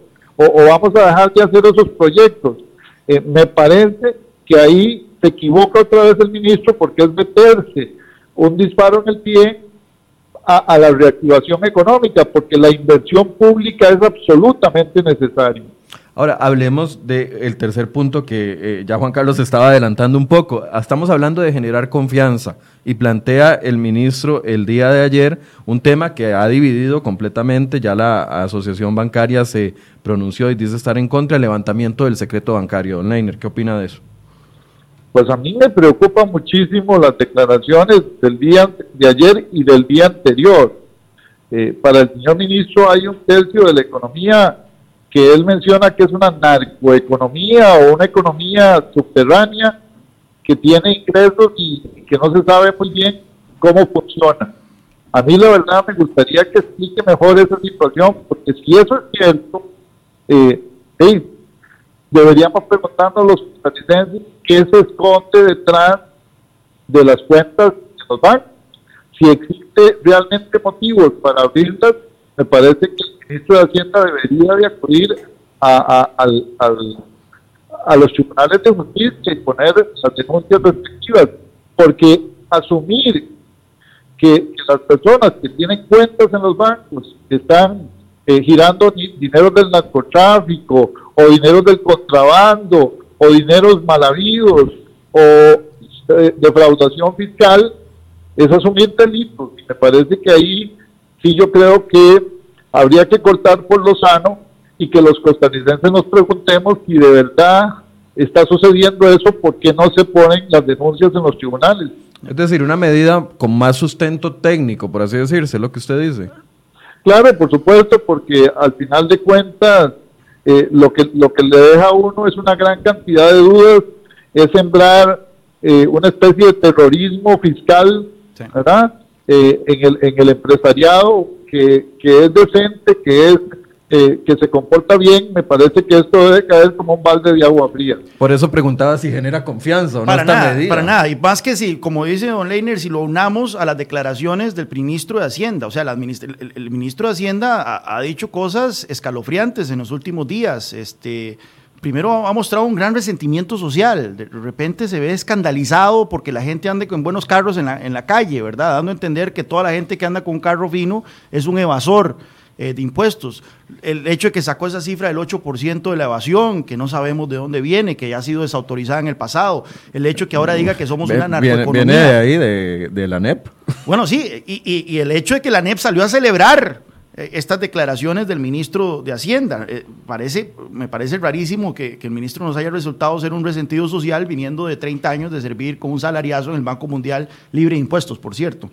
o, vamos a dejar de hacer esos proyectos. Eh, me parece que ahí se equivoca otra vez el ministro porque es meterse un disparo en el pie a, la reactivación económica, porque la inversión pública es absolutamente necesaria. Ahora, hablemos del tercer punto que eh, ya Juan Carlos estaba adelantando un poco. Estamos hablando de generar confianza y plantea el ministro el día de ayer un tema que ha dividido completamente. Ya la asociación bancaria se pronunció y dice estar en contra del levantamiento del secreto bancario. Don Leiner, ¿qué opina de eso? Pues a mí me preocupa muchísimo las declaraciones del día de ayer y del día anterior. Eh, para el señor ministro hay un tercio de la economía que él menciona que es una narcoeconomía o una economía subterránea que tiene ingresos y que no se sabe muy bien cómo funciona. A mí la verdad me gustaría que explique mejor esa situación, porque si eso es cierto, eh, deberíamos preguntarnos a los costarricenses qué se esconde detrás de las cuentas de los bancos. Si existe realmente motivos para abrirlas, me parece que ministro de Hacienda debería de acudir a, los tribunales de justicia y poner las denuncias respectivas, porque asumir que, las personas que tienen cuentas en los bancos, están eh, girando dinero del narcotráfico o dinero del contrabando o dineros mal habidos o eh, defraudación fiscal, es asumir delitos. Y me parece que ahí sí yo creo que habría que cortar por lo sano y que los costarricenses nos preguntemos si de verdad está sucediendo eso, ¿por qué no se ponen las denuncias en los tribunales? Es decir, una medida con más sustento técnico, por así decirse, lo que usted dice. Claro, por supuesto, porque al final de cuentas eh, lo, que, lo que le deja a uno es una gran cantidad de dudas, es sembrar eh, una especie de terrorismo fiscal, ¿verdad? Eh, en, el, en el empresariado que, que es decente, que es que se comporta bien, me parece que esto debe caer como un balde de agua fría. Por eso preguntaba si genera confianza o para no nada, Para nada, y más que si, como dice don Leiner, si lo unamos a las declaraciones del ministro de Hacienda, o sea, el, ministro de Hacienda ha, dicho cosas escalofriantes en los últimos días, este... Primero ha mostrado un gran resentimiento social. De repente se ve escandalizado porque la gente ande con buenos carros en la, en la calle, ¿verdad? Dando a entender que toda la gente que anda con un carro fino es un evasor. Eh, de impuestos. El hecho de que sacó esa cifra del 8% de la evasión, que no sabemos de dónde viene, que ya ha sido desautorizada en el pasado. El hecho de que ahora diga que somos una narcoeconomía. Viene de ahí, de, la NEP. Bueno, sí, y, el hecho de que la NEP salió a celebrar estas declaraciones del ministro de Hacienda. Eh, parece, me parece rarísimo que, que, el ministro nos haya resultado ser un resentido social viniendo de 30 años de servir con un salariazo en el Banco Mundial libre de impuestos, por cierto.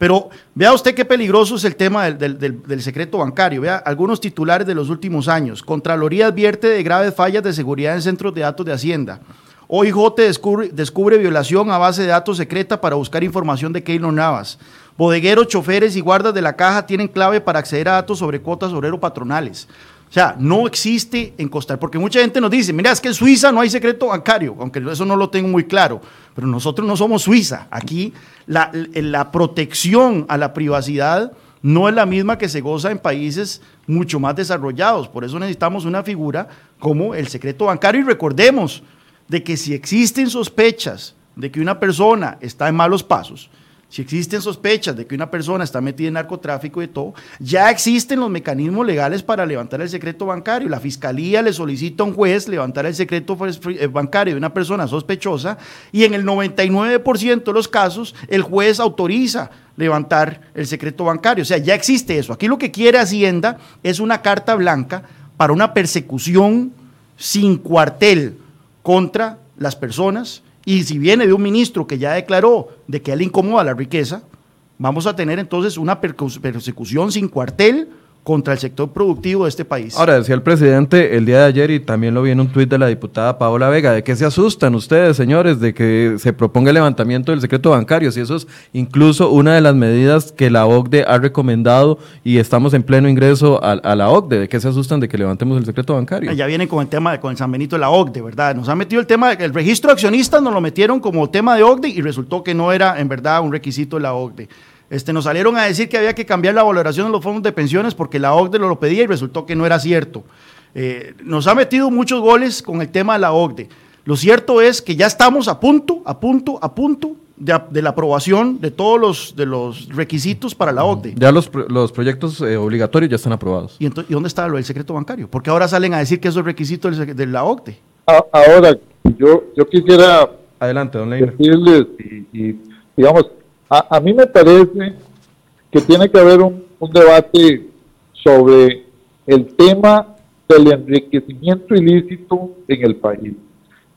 Pero vea usted qué peligroso es el tema del, secreto bancario. Vea algunos titulares de los últimos años. Contraloría advierte de graves fallas de seguridad en centros de datos de Hacienda. OIJ descubre, descubre violación a base de datos secreta para buscar información de Keylor Navas. Bodegueros, choferes y guardas de la caja tienen clave para acceder a datos sobre cuotas obrero patronales. O sea, no existe en Costa porque mucha gente nos dice, mira, es que en Suiza no hay secreto bancario, aunque eso no lo tengo muy claro, pero nosotros no somos Suiza. Aquí la, la protección a la privacidad no es la misma que se goza en países mucho más desarrollados. Por eso necesitamos una figura como el secreto bancario y recordemos de que si existen sospechas de que una persona está en malos pasos, si existen sospechas de que una persona está metida en narcotráfico y todo, ya existen los mecanismos legales para levantar el secreto bancario. La fiscalía le solicita a un juez levantar el secreto eh, bancario de una persona sospechosa y en el 99% de los casos el juez autoriza levantar el secreto bancario. O sea, ya existe eso. Aquí lo que quiere Hacienda es una carta blanca para una persecución sin cuartel contra las personas y si viene de un ministro que ya declaró de que él incomoda la riqueza, vamos a tener entonces una persecución sin cuartel contra el sector productivo de este país. Ahora, decía el presidente el día de ayer y también lo vi en un tuit de la diputada Paola Vega, ¿de qué se asustan ustedes, señores, de que se proponga el levantamiento del secreto bancario? Si eso es incluso una de las medidas que la OCDE ha recomendado y estamos en pleno ingreso a, la OCDE, ¿de qué se asustan de que levantemos el secreto bancario? Ya viene con el tema, con el San Benito de la OCDE, ¿verdad? Nos han metido el tema, el registro de accionistas nos lo metieron como tema de OCDE y resultó que no era en verdad un requisito de la OCDE. Este, nos salieron a decir que había que cambiar la valoración de los fondos de pensiones porque la OCDE lo pedía y resultó que no era cierto. Eh, nos ha metido muchos goles con el tema de la OCDE. Lo cierto es que ya estamos a punto, a punto, a punto de, la aprobación de todos los, de los requisitos para la OCDE. Ya los, proyectos eh, obligatorios ya están aprobados. ¿Y, dónde está lo del secreto bancario? Porque ahora salen a decir que eso es requisito de la OCDE. ahora, yo, yo quisiera Adelante, don decirles y digamos, a, mí me parece que tiene que haber un, debate sobre el tema del enriquecimiento ilícito en el país,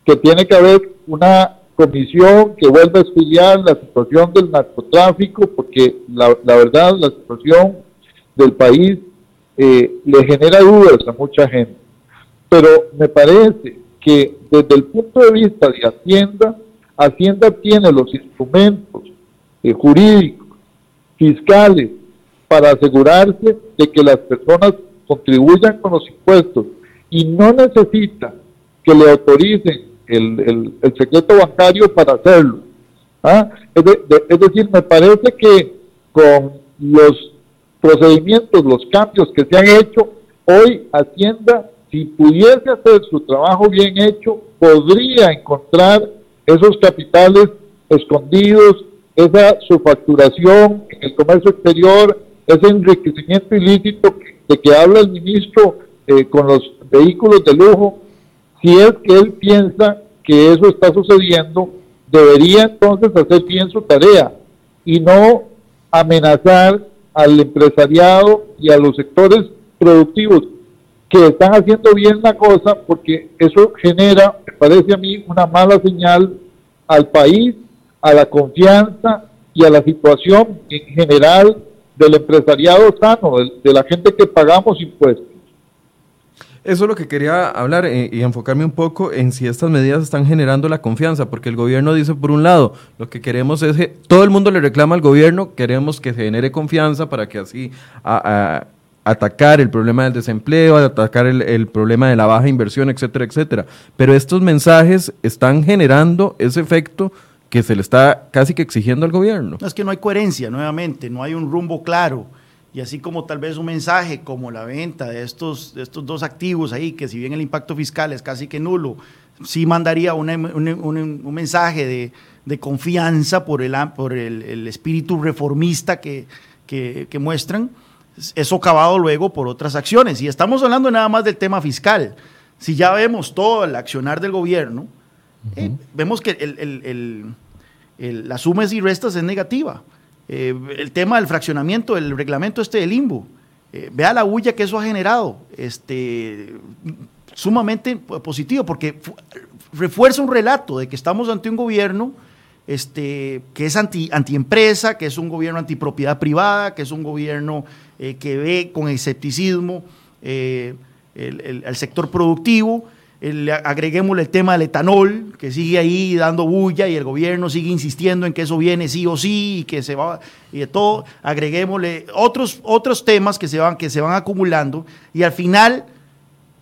que tiene que haber una comisión que vuelva a estudiar la situación del narcotráfico, porque la, verdad la situación del país eh, le genera dudas a mucha gente. Pero me parece que desde el punto de vista de Hacienda, Hacienda tiene los instrumentos eh, jurídicos, fiscales, para asegurarse de que las personas contribuyan con los impuestos y no necesita que le autoricen el, secreto bancario para hacerlo. ¿Ah? es decir, me parece que con los procedimientos, los cambios que se han hecho, hoy Hacienda, si pudiese hacer su trabajo bien hecho, podría encontrar esos capitales escondidos, esa subfacturación en el comercio exterior, ese enriquecimiento ilícito de que habla el ministro eh, con los vehículos de lujo, si es que él piensa que eso está sucediendo, debería entonces hacer bien su tarea y no amenazar al empresariado y a los sectores productivos que están haciendo bien la cosa porque eso genera, me parece a mí, una mala señal al país, a la confianza y a la situación en general del empresariado sano, de, la gente que pagamos impuestos. Eso es lo que quería hablar eh, y enfocarme un poco en si estas medidas están generando la confianza, porque el gobierno dice, por un lado, lo que queremos es que todo el mundo le reclama al gobierno, queremos que se genere confianza para que así atacar el problema del desempleo, atacar el, el, problema de la baja inversión, etcétera, etcétera. Pero estos mensajes están generando ese efecto que se le está casi que exigiendo al gobierno. es que no hay coherencia, nuevamente, no hay un rumbo claro y así como tal vez un mensaje como la venta de estos, de estos dos activos ahí, que si bien el impacto fiscal es casi que nulo, sí mandaría un, un, mensaje de, de, confianza por el, por el, el espíritu reformista que, que, que, muestran, es socavado luego por otras acciones. Y estamos hablando nada más del tema fiscal. Si ya vemos todo el accionar del gobierno, eh, vemos que el, las sumas y restas es negativa. Eh, el tema del fraccionamiento, el reglamento este del limbo. Eh, vea la huella que eso ha generado, este, sumamente positivo, porque refuerza un relato de que estamos ante un gobierno este, que es anti, antiempresa, que es un gobierno antipropiedad privada, que es un gobierno eh, que ve con escepticismo el, el, sector productivo el, agreguémosle el tema del etanol, que sigue ahí dando bulla y el gobierno sigue insistiendo en que eso viene sí o sí y que se va, y de todo, agreguémosle otros, otros temas que se, van, que se van acumulando y al final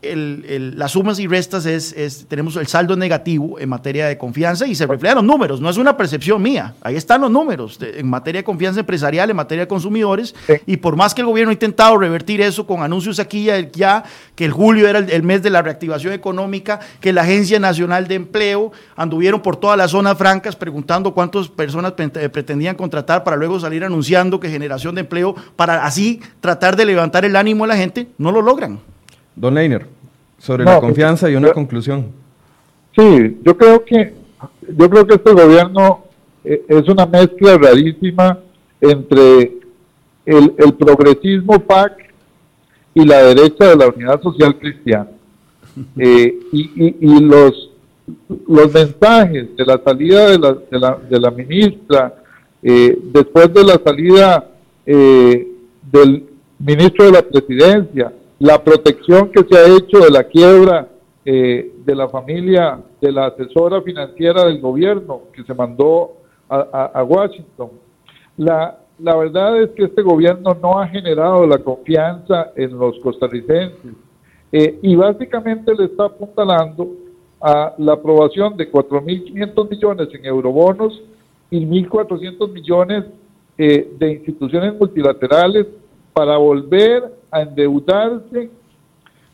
el, las sumas y restas es, tenemos el saldo negativo en materia de confianza y se reflejan los números, no es una percepción mía, ahí están los números en materia de confianza empresarial, en materia de consumidores, y por más que el gobierno ha intentado revertir eso con anuncios aquí ya, que el julio era el, mes de la reactivación económica, que la Agencia Nacional de Empleo anduvieron por todas las zonas francas preguntando cuántas personas eh, pretendían contratar para luego salir anunciando que generación de empleo, para así tratar de levantar el ánimo de la gente, no lo logran. Don Leiner, sobre la pues, confianza y una conclusión. Sí, yo creo que yo creo que este gobierno eh, es una mezcla rarísima entre el, progresismo PAC y la derecha de la Unidad Social Cristiana. Eh, y, los, los mensajes de la salida de la, de la, de la ministra, eh, después de la salida del ministro de la presidencia, la protección que se ha hecho de la quiebra eh, de la familia de la asesora financiera del gobierno que se mandó a, Washington. La, la, verdad es que este gobierno no ha generado la confianza en los costarricenses eh, y básicamente le está apuntalando a la aprobación de 4.500 millones en eurobonos y 1.400 millones eh, de instituciones multilaterales para volver a endeudarse,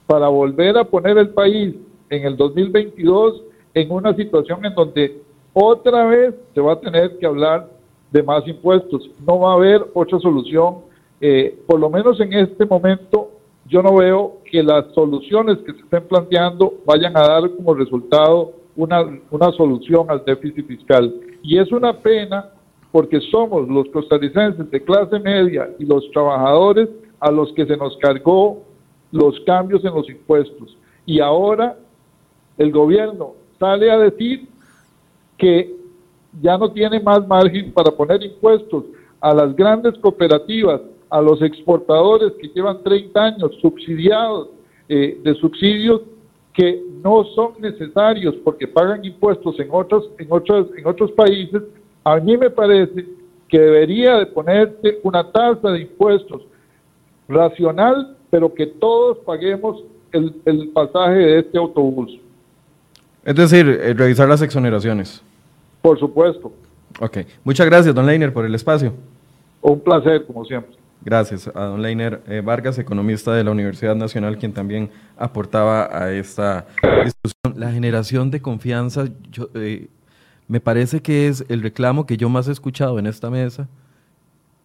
para volver a poner el país en el 2022 en una situación en donde otra vez se va a tener que hablar de más impuestos. No va a haber otra solución. Eh, por lo menos en este momento yo no veo que las soluciones que se estén planteando vayan a dar como resultado una, una solución al déficit fiscal. Y es una pena porque somos los costarricenses de clase media y los trabajadores a los que se nos cargó los cambios en los impuestos. Y ahora el gobierno sale a decir que ya no tiene más margen para poner impuestos a las grandes cooperativas a los exportadores que llevan 30 años subsidiados eh, de subsidios que no son necesarios porque pagan impuestos en otros, en otros, en otros países, a mí me parece que debería de ponerse una tasa de impuestos racional, pero que todos paguemos el, el pasaje de este autobús. Es decir, eh, revisar las exoneraciones. Por supuesto. Ok. Muchas gracias, don Leiner, por el espacio. Un placer, como siempre. Gracias a don Leiner eh, Vargas, economista de la Universidad Nacional, quien también aportaba a esta discusión. La generación de confianza, yo, eh, me parece que es el reclamo que yo más he escuchado en esta mesa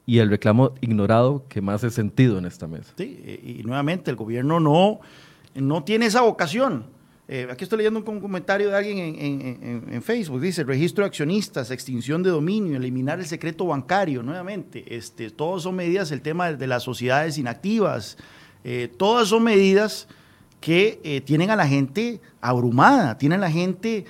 y el reclamo ignorado que más he sentido en esta mesa. Sí, y nuevamente el gobierno no, no tiene esa vocación. Eh, aquí estoy leyendo un comentario de alguien en, Facebook. Dice, registro de accionistas, extinción de dominio, eliminar el secreto bancario. Nuevamente, este, todas son medidas, el tema de, las sociedades inactivas, eh, todas son medidas que eh, tienen a la gente abrumada, tienen a la gente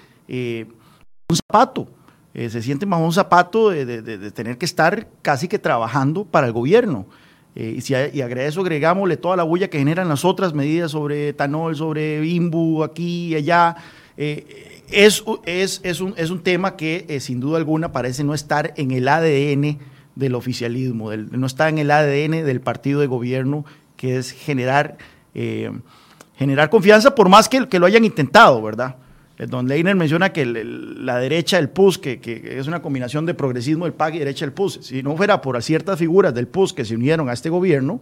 un zapato. se sienten bajo un zapato de, tener que estar casi que trabajando para el gobierno. Eh, y, si a, y eso agregámosle toda la bulla que generan las otras medidas sobre etanol, sobre IMBU aquí y allá. Eh, es, es, es, un, es, un, tema que eh, sin duda alguna parece no estar en el ADN del oficialismo, no está en el ADN del partido de gobierno, que es generar, generar confianza por más que lo hayan intentado, ¿verdad? Eh, don Leiner menciona que la derecha del PUS, que, es una combinación de progresismo del PAC y derecha del PUS, si no fuera por ciertas figuras del PUS que se unieron a este gobierno,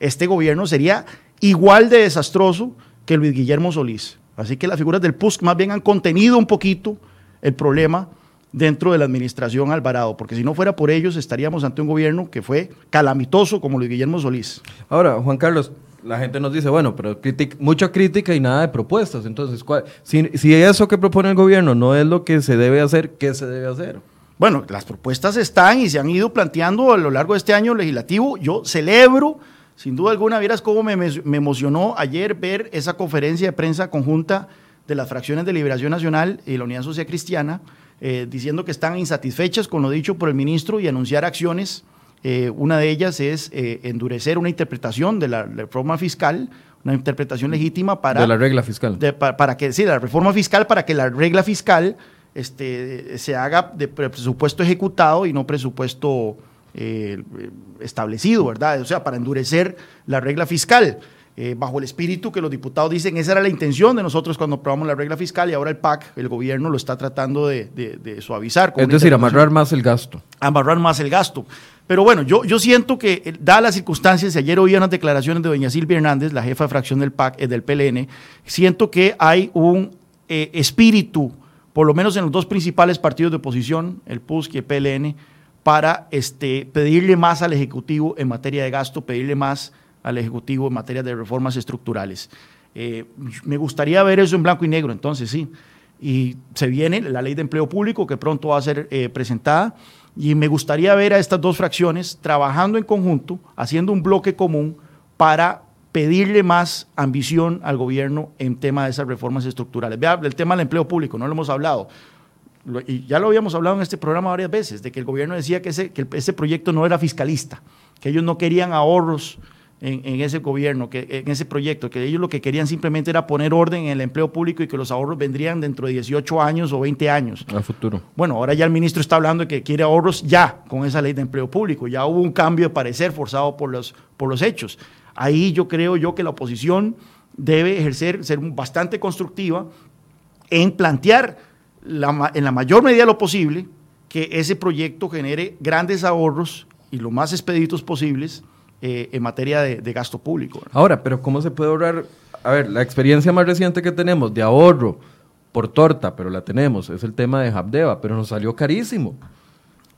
este gobierno sería igual de desastroso que Luis Guillermo Solís. Así que las figuras del PUS más bien han contenido un poquito el problema dentro de la administración Alvarado, porque si no fuera por ellos estaríamos ante un gobierno que fue calamitoso como Luis Guillermo Solís. Ahora, Juan Carlos, la gente nos dice, bueno, pero mucha crítica y nada de propuestas. Entonces, si, si, eso que propone el gobierno no es lo que se debe hacer, ¿qué se debe hacer? Bueno, las propuestas están y se han ido planteando a lo largo de este año legislativo. Yo celebro, sin duda alguna, vieras cómo me, me emocionó ayer ver esa conferencia de prensa conjunta de las fracciones de Liberación Nacional y la Unidad Social Cristiana, eh, diciendo que están insatisfechas con lo dicho por el ministro y anunciar acciones eh, una de ellas es eh, endurecer una interpretación de la reforma fiscal, una interpretación legítima para... De la regla fiscal. para, que, sí, la reforma fiscal para que la regla fiscal este, se haga de presupuesto ejecutado y no presupuesto eh, establecido, ¿verdad? O sea, para endurecer la regla fiscal. bajo el espíritu que los diputados dicen, esa era la intención de nosotros cuando aprobamos la regla fiscal y ahora el PAC, el gobierno lo está tratando de, de suavizar. Es decir, amarrar más el gasto. Amarrar más el gasto. Pero bueno, yo, yo siento que, eh, dadas las circunstancias, ayer oí unas declaraciones de doña Silvia Hernández, la jefa de fracción del PAC, eh, del PLN, siento que hay un eh, espíritu, por lo menos en los dos principales partidos de oposición, el PUSC y el PLN, para este, pedirle más al Ejecutivo en materia de gasto, pedirle más al Ejecutivo en materia de reformas estructurales. me gustaría ver eso en blanco y negro, entonces sí. Y se viene la ley de empleo público que pronto va a ser presentada. Y me gustaría ver a estas dos fracciones trabajando en conjunto, haciendo un bloque común para pedirle más ambición al gobierno en tema de esas reformas estructurales. Vea, el tema del empleo público, no lo hemos hablado. Y ya lo habíamos hablado en este programa varias veces, de que el gobierno decía que ese, que ese proyecto no era fiscalista, que ellos no querían ahorros en, ese gobierno, que, en ese proyecto, que ellos lo que querían simplemente era poner orden en el empleo público y que los ahorros vendrían dentro de 18 años o 20 años. A futuro. Bueno, ahora ya el ministro está hablando de que quiere ahorros ya con esa ley de empleo público. Ya hubo un cambio de parecer forzado por los, por los hechos. Ahí yo creo yo que la oposición debe ejercer, ser bastante constructiva en plantear en la mayor medida lo posible que ese proyecto genere grandes ahorros y lo más expeditos posibles eh, en materia de, gasto público. Ahora, pero ¿cómo se puede ahorrar? A ver, la experiencia más reciente que tenemos de ahorro por torta, pero la tenemos, es el tema de Habdeba, pero nos salió carísimo.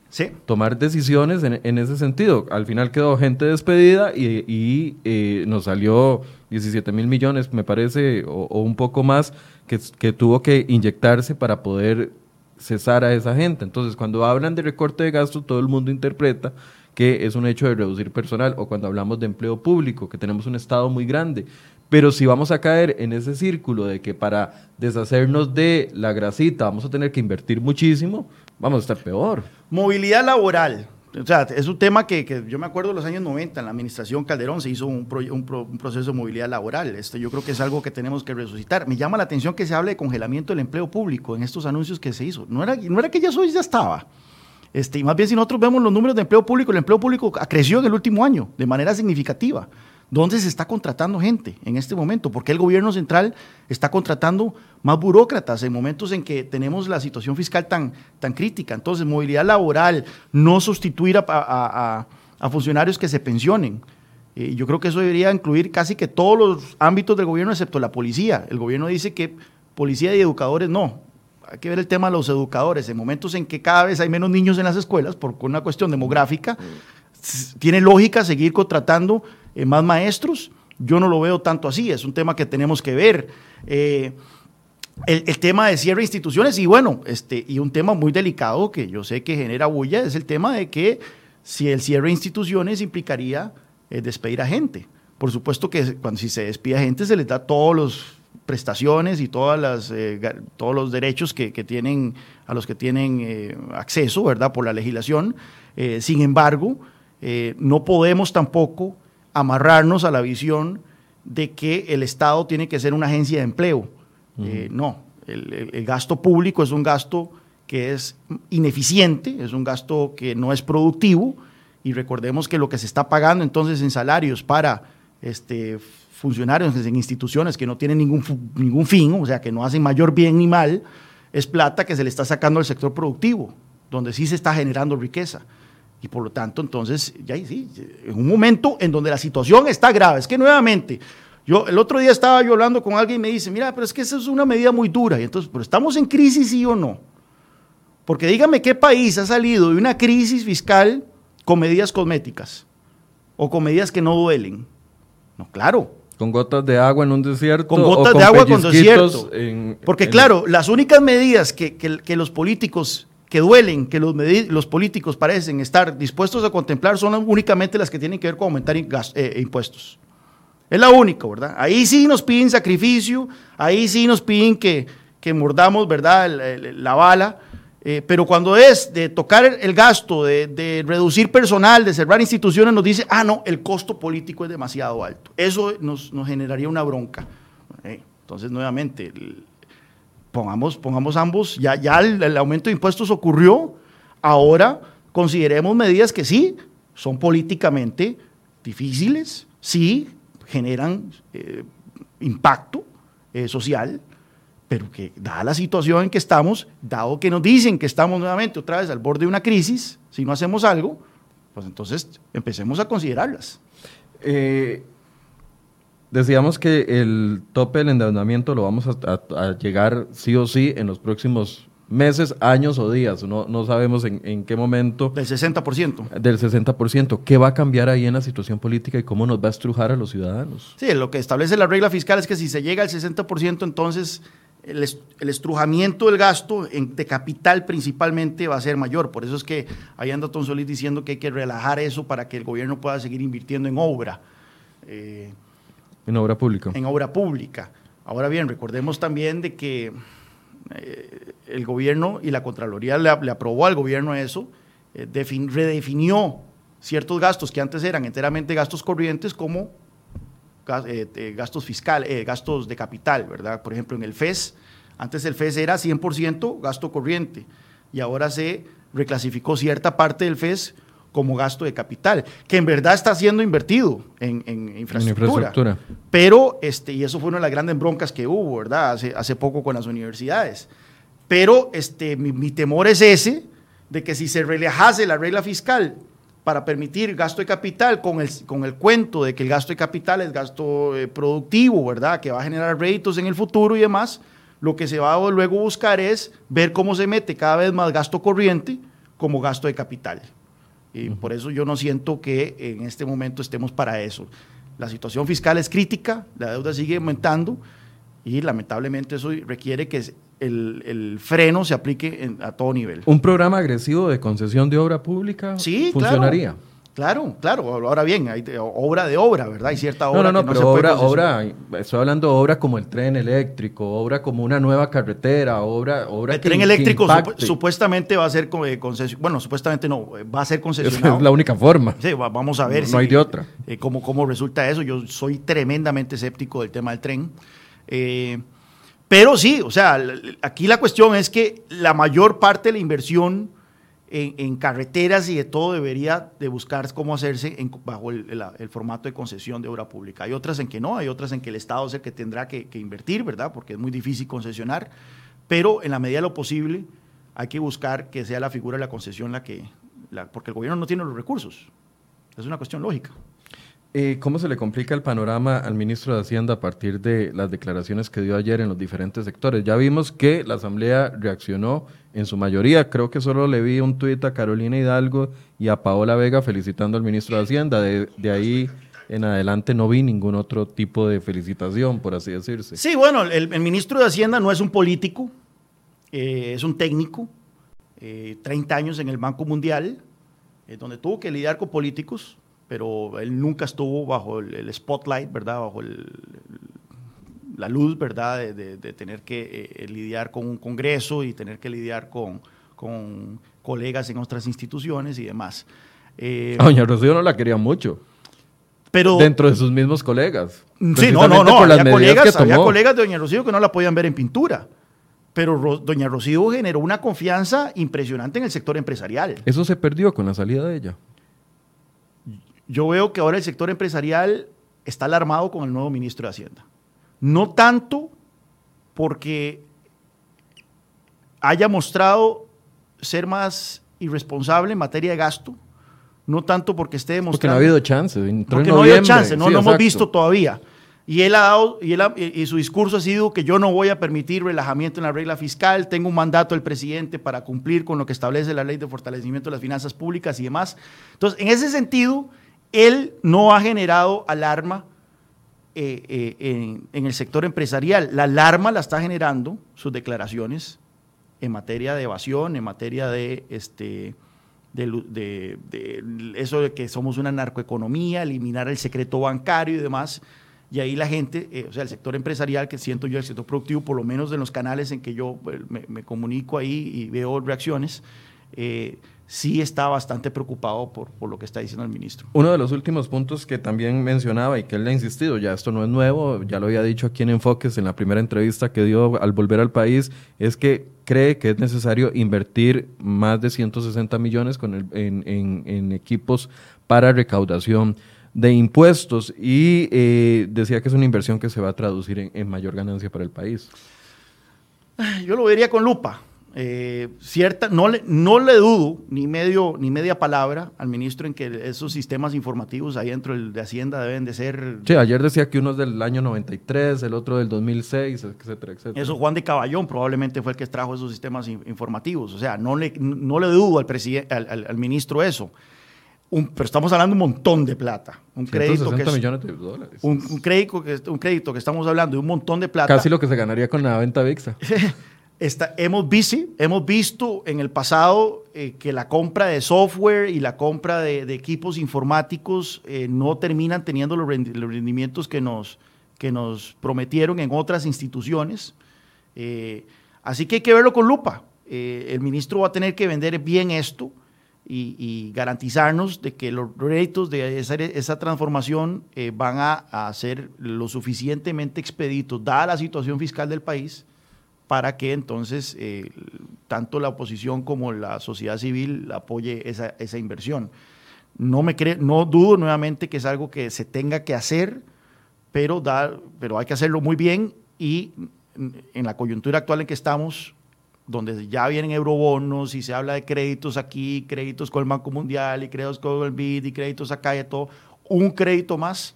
Sí. Tomar decisiones en, ese sentido. Al final quedó gente despedida y, eh, nos salió 17 mil millones, me parece, o, un poco más, que, que tuvo que inyectarse para poder cesar a esa gente. Entonces, cuando hablan de recorte de gastos, todo el mundo interpreta que es un hecho de reducir personal, o cuando hablamos de empleo público, que tenemos un Estado muy grande. Pero si vamos a caer en ese círculo de que para deshacernos de la grasita vamos a tener que invertir muchísimo, vamos a estar peor. Movilidad laboral, O sea, es un tema que, que, yo me acuerdo de los años 90, en la administración Calderón se hizo un, un, un, proceso de movilidad laboral. Este, yo creo que es algo que tenemos que resucitar. Me llama la atención que se hable de congelamiento del empleo público en estos anuncios que se hizo. No era, no era que ya eso ya estaba. Este, y más bien si nosotros vemos los números de empleo público, el empleo público creció en el último año de manera significativa. ¿Dónde se está contratando gente en este momento? ¿Por qué el gobierno central está contratando más burócratas en momentos en que tenemos la situación fiscal tan, tan crítica? Entonces, movilidad laboral, no sustituir a, funcionarios que se pensionen. Eh, yo creo que eso debería incluir casi que todos los ámbitos del gobierno, excepto la policía. El gobierno dice que policía y educadores no. Hay que ver el tema de los educadores. En momentos en que cada vez hay menos niños en las escuelas, por una cuestión demográfica, tiene lógica seguir contratando eh, más maestros. Yo no lo veo tanto así, es un tema que tenemos que ver. Eh, el, tema de cierre de instituciones y bueno, este, y un tema muy delicado que yo sé que genera bulla es el tema de que si el cierre de instituciones implicaría eh, despedir a gente. Por supuesto que cuando si se despide a gente se les da todas las prestaciones y todas las, eh, todos los derechos que, que, tienen a los que tienen eh, acceso, ¿verdad? Por la legislación. sin embargo, no podemos tampoco amarrarnos a la visión de que el Estado tiene que ser una agencia de empleo. Eh, no, el, el, el, gasto público es un gasto que es ineficiente, es un gasto que no es productivo y recordemos que lo que se está pagando entonces en salarios para este, funcionarios en instituciones que no tienen ningún, ningún fin, o sea, que no hacen mayor bien ni mal, es plata que se le está sacando al sector productivo, donde sí se está generando riqueza. Y por lo tanto, entonces, ya sí, en un momento en donde la situación está grave, es que nuevamente, yo el otro día estaba yo hablando con alguien y me dice, mira, pero es que esa es una medida muy dura. Y entonces, pero estamos en crisis, sí o no. Porque dígame qué país ha salido de una crisis fiscal con medidas cosméticas o con medidas que no duelen. No, claro. Con gotas de agua en un desierto. Con gotas con de agua un desierto. En, Porque en... claro, las únicas medidas que, que, que los políticos que duelen, que los, los, políticos parecen estar dispuestos a contemplar son únicamente las que tienen que ver con aumentar eh, impuestos. Es la única, ¿verdad? Ahí sí nos piden sacrificio, ahí sí nos piden que, que mordamos, ¿verdad?, la, la bala, eh, pero cuando es de tocar el gasto, de, reducir personal, de cerrar instituciones, nos dice, ah, no, el costo político es demasiado alto. Eso nos, nos generaría una bronca. Eh, entonces, nuevamente, pongamos, pongamos ambos, ya, ya el, aumento de impuestos ocurrió, ahora consideremos medidas que sí son políticamente difíciles, sí generan eh, impacto social, pero que dada la situación en que estamos, dado que nos dicen que estamos nuevamente otra vez al borde de una crisis, si no hacemos algo, pues entonces empecemos a considerarlas. Eh, Decíamos que el tope del endeudamiento lo vamos a, a, a, llegar sí o sí en los próximos meses, años o días. No, no sabemos en, en, qué momento. Del 60%. Del 60%. ¿Qué va a cambiar ahí en la situación política y cómo nos va a estrujar a los ciudadanos? Sí, lo que establece la regla fiscal es que si se llega al 60%, entonces el, el estrujamiento del gasto en, de capital principalmente va a ser mayor. Por eso es que ahí anda Tom Solís diciendo que hay que relajar eso para que el gobierno pueda seguir invirtiendo en obra. Eh, en obra pública. En obra pública. Ahora bien, recordemos también de que eh, el gobierno y la Contraloría le, le aprobó al gobierno eso, eh, defin, redefinió ciertos gastos que antes eran enteramente gastos corrientes como eh, gastos fiscales, gastos de capital, ¿verdad? Por ejemplo, en el FES, antes el FES era 100% gasto corriente y ahora se reclasificó cierta parte del FES como gasto de capital, que en verdad está siendo invertido en, en, infraestructura. en infraestructura. Pero, este, y eso fue una de las grandes broncas que hubo, ¿verdad? Hace, hace poco con las universidades. Pero este, mi, mi, temor es ese, de que si se relajase la regla fiscal para permitir gasto de capital con el, con el cuento de que el gasto de capital es gasto eh, productivo, ¿verdad? Que va a generar réditos en el futuro y demás, lo que se va a luego buscar es ver cómo se mete cada vez más gasto corriente como gasto de capital. Y uh -huh. por eso yo no siento que en este momento estemos para eso. La situación fiscal es crítica, la deuda sigue aumentando y lamentablemente eso requiere que el, el freno se aplique en, a todo nivel. ¿Un programa agresivo de concesión de obra pública sí, funcionaría? Claro. Claro, claro. Ahora bien, hay obra de obra, ¿verdad? Hay cierta obra. No, no, no, pero obra, obra, estoy hablando de obra como el tren eléctrico, obra como una nueva carretera, obra, obra El tren eléctrico supuestamente va a ser eh, concesión, bueno, supuestamente no, va a ser concesionado. Es la única forma. Sí, vamos a ver. No, hay de otra. Eh, cómo, cómo, resulta eso. Yo soy tremendamente escéptico del tema del tren. Eh, pero sí, o sea, aquí la cuestión es que la mayor parte de la inversión en, carreteras y de todo debería de buscar cómo hacerse bajo el, formato de concesión de obra pública. Hay otras en que no, hay otras en que el Estado es el que tendrá que, invertir, ¿verdad? Porque es muy difícil concesionar, pero en la medida de lo posible hay que buscar que sea la figura de la concesión la que, porque el gobierno no tiene los recursos. Es una cuestión lógica. Eh, ¿Cómo se le complica el panorama al ministro de Hacienda a partir de las declaraciones que dio ayer en los diferentes sectores? Ya vimos que la Asamblea reaccionó en su mayoría. Creo que solo le vi un tuit a Carolina Hidalgo y a Paola Vega felicitando al ministro de Hacienda. De, ahí en adelante no vi ningún otro tipo de felicitación, por así decirse. Sí, bueno, el, ministro de Hacienda no es un político, eh, es un técnico, 30 eh, años en el Banco Mundial, donde tuvo que lidiar con políticos pero él nunca estuvo bajo el, spotlight, ¿verdad? Bajo la luz, ¿verdad? De, tener que eh, lidiar con un Congreso y tener que lidiar con, con colegas en otras instituciones y demás. Eh, Doña Rocío no la quería mucho. Pero, dentro de sus mismos colegas. Sí, no, no, no. Había colegas, había colegas de Doña Rocío que no la podían ver en pintura. Pero Doña Rocío generó una confianza impresionante en el sector empresarial. Eso se perdió con la salida de ella. Yo veo que ahora el sector empresarial está alarmado con el nuevo ministro de Hacienda. No tanto porque haya mostrado ser más irresponsable en materia de gasto, no tanto porque esté demostrando... Porque no ha habido chance. Porque no ha habido chance, no lo hemos visto todavía. Y él ha dado, y, y, su discurso ha sido que yo no voy a permitir relajamiento en la regla fiscal, tengo un mandato del presidente para cumplir con lo que establece la ley de fortalecimiento de las finanzas públicas y demás. Entonces, en ese sentido, él no ha generado alarma eh, eh, en, el sector empresarial. La alarma la está generando sus declaraciones en materia de evasión, en materia de, este, de, eso de que somos una narcoeconomía, eliminar el secreto bancario y demás. Y ahí la gente, eh, o sea, el sector empresarial, que siento yo, el sector productivo, por lo menos en los canales en que yo me, comunico ahí y veo reacciones, sí está bastante preocupado por, por, lo que está diciendo el ministro. Uno de los últimos puntos que también mencionaba y que él le ha insistido, ya esto no es nuevo, ya lo había dicho aquí en Enfoques en la primera entrevista que dio al volver al país, es que cree que es necesario invertir más de 160 millones con el, en, en, equipos para recaudación de impuestos y eh, decía que es una inversión que se va a traducir en, en mayor ganancia para el país. Yo lo vería con lupa eh, cierta, no le, no le dudo ni, medio, ni media palabra al ministro en que esos sistemas informativos ahí dentro de Hacienda deben de ser... Sí, ayer decía que uno es del año 93, el otro del 2006, etcétera, etcétera. Eso Juan de Caballón probablemente fue el que trajo esos sistemas informativos. O sea, no le, no le dudo al, al, al, ministro eso. Un, pero estamos hablando de un montón de plata. Un crédito que es, millones de dólares. Un, crédito que, un crédito que estamos hablando de un montón de plata. Casi lo que se ganaría con la venta VIXA. hemos, visto, hemos visto en el pasado eh, que la compra de software y la compra de, equipos informáticos eh, no terminan teniendo los rendimientos que nos, que nos prometieron en otras instituciones. Eh, así que hay que verlo con lupa. el ministro va a tener que vender bien esto y, garantizarnos de que los réditos de esa, transformación van a, a, ser lo suficientemente expeditos, dada la situación fiscal del país, para que entonces eh, tanto la oposición como la sociedad civil apoye esa, esa inversión. No, me no dudo nuevamente que es algo que se tenga que hacer, pero, pero hay que hacerlo muy bien y en la coyuntura actual en que estamos, donde ya vienen eurobonos y se habla de créditos aquí, créditos con el Banco Mundial y créditos con el BID y créditos acá y todo, un crédito más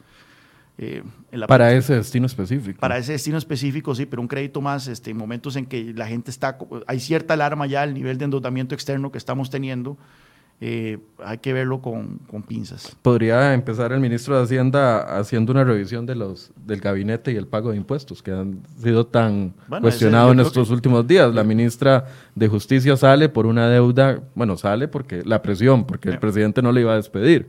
eh, para ese destino específico. Para ese destino específico, sí, pero un crédito más este, en momentos en que la gente está, hay cierta alarma ya al nivel de endeudamiento externo que estamos teniendo. eh, hay que verlo con, con, pinzas. Podría empezar el ministro de Hacienda haciendo una revisión de los del gabinete y el pago de impuestos, que han sido tan cuestionados en estos últimos días. La ministra de Justicia sale por una deuda, bueno, sale porque la presión, porque el presidente no le iba a despedir.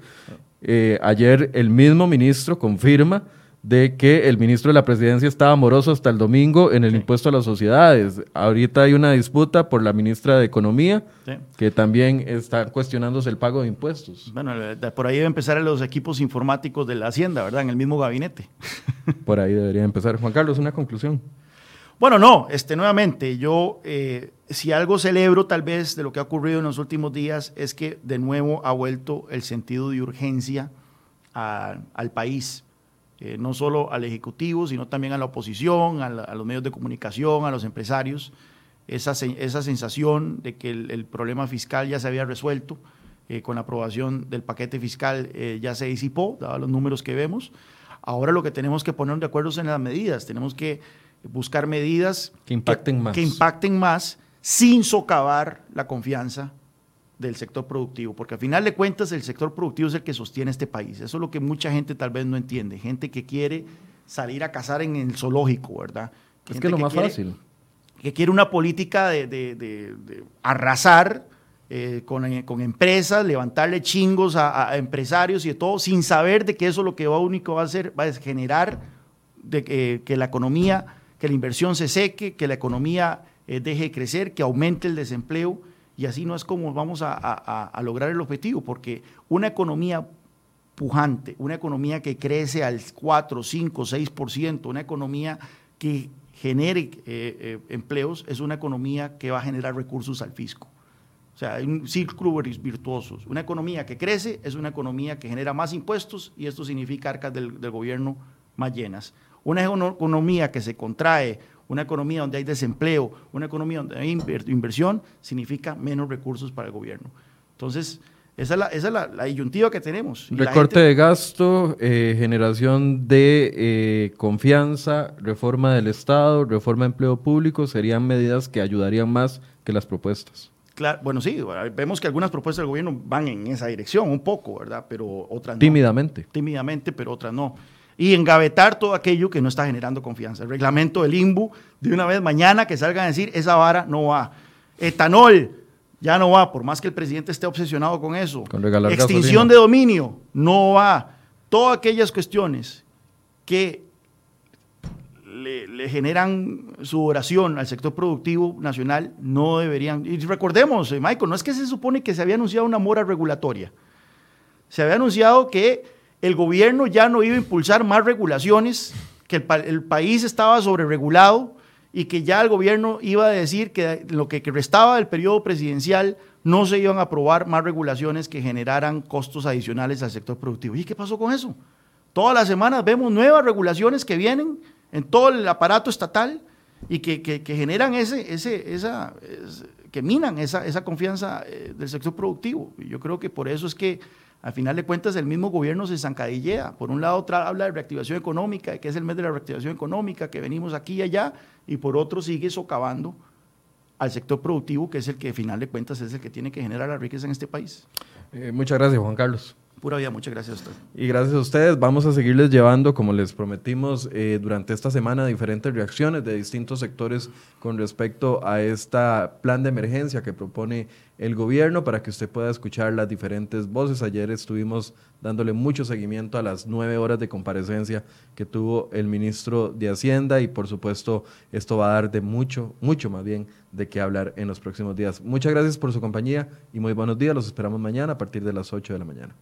Eh, ayer el mismo ministro confirma de que el ministro de la presidencia estaba moroso hasta el domingo en el impuesto a las sociedades. Ahorita hay una disputa por la ministra de Economía, que también está cuestionándose el pago de impuestos. Bueno, por ahí debe empezar los equipos informáticos de la Hacienda, ¿verdad? En el mismo gabinete. Por ahí debería empezar. Juan Carlos, una conclusión. Bueno, no, este, nuevamente, yo eh, si algo celebro tal vez de lo que ha ocurrido en los últimos días es que de nuevo ha vuelto el sentido de urgencia al país. Eh, no solo al Ejecutivo, sino también a la oposición, a, los medios de comunicación, a los empresarios, esa, esa sensación de que el, problema fiscal ya se había resuelto, eh, con la aprobación del paquete fiscal eh, ya se disipó, dados los números que vemos. Ahora lo que tenemos que poner de acuerdo es en las medidas, tenemos que buscar medidas que impacten más. Que impacten más sin socavar la confianza del sector productivo, porque al final de cuentas el sector productivo es el que sostiene este país. Eso es lo que mucha gente tal vez no entiende. Gente que quiere salir a cazar en el zoológico, ¿verdad? es que es lo más fácil. Que quiere una política de, arrasar eh, con, con, empresas, levantarle chingos a, empresarios y de todo, sin saber de que eso lo que va único va a hacer va a generar de que, que la economía, que la inversión se seque, que la economía eh, deje de crecer, que aumente el desempleo y así no es como vamos a, lograr el objetivo, porque una economía pujante, una economía que crece al 4, 5, 6%, una economía que genere eh, eh, empleos, es una economía que va a generar recursos al fisco. O sea, hay un círculo virtuoso. Una economía que crece es una economía que genera más impuestos y esto significa arcas del, del gobierno más llenas. Una economía que se contrae una economía donde hay desempleo, una economía donde hay inversión, significa menos recursos para el gobierno. Entonces, esa es la, esa la, disyuntiva que tenemos. Recorte de gasto, eh, generación de eh, confianza, reforma del Estado, reforma de empleo público, serían medidas que ayudarían más que las propuestas. Claro, bueno, sí, vemos que algunas propuestas del gobierno van en esa dirección, un poco, ¿verdad? Pero otras no. Tímidamente. Tímidamente, pero otras no y engavetar todo aquello que no está generando confianza. El reglamento del IMBU, de una vez mañana que salgan a decir, esa vara no va. Etanol, ya no va, por más que el presidente esté obsesionado con eso. Extinción de dominio, no va. Todas aquellas cuestiones que le, generan su oración al sector productivo nacional no deberían. Y recordemos, eh, Michael, no es que se supone que se había anunciado una mora regulatoria. Se había anunciado que el gobierno ya no iba a impulsar más regulaciones, que el, país estaba sobreregulado y que ya el gobierno iba a decir que lo que, restaba del periodo presidencial no se iban a aprobar más regulaciones que generaran costos adicionales al sector productivo. ¿Y qué pasó con eso? Todas las semanas vemos nuevas regulaciones que vienen en todo el aparato estatal y que, generan ese, ese, esa, que minan esa, esa confianza eh, del sector productivo. Y yo creo que por eso es que al final de cuentas, el mismo gobierno se zancadillea. Por un lado, habla de reactivación económica, que es el mes de la reactivación económica, que venimos aquí y allá, y por otro sigue socavando al sector productivo, que es el que, al final de cuentas, es el que tiene que generar la riqueza en este país. Eh, muchas gracias, Juan Carlos. Pura vida, muchas gracias a usted. Y gracias a ustedes. Vamos a seguirles llevando, como les prometimos eh, durante esta semana, diferentes reacciones de distintos sectores con respecto a este plan de emergencia que propone el gobierno para que usted pueda escuchar las diferentes voces. Ayer estuvimos dándole mucho seguimiento a las nueve horas de comparecencia que tuvo el ministro de Hacienda y por supuesto esto va a dar de mucho, mucho más bien de qué hablar en los próximos días. Muchas gracias por su compañía y muy buenos días. Los esperamos mañana a partir de las 8 de la mañana.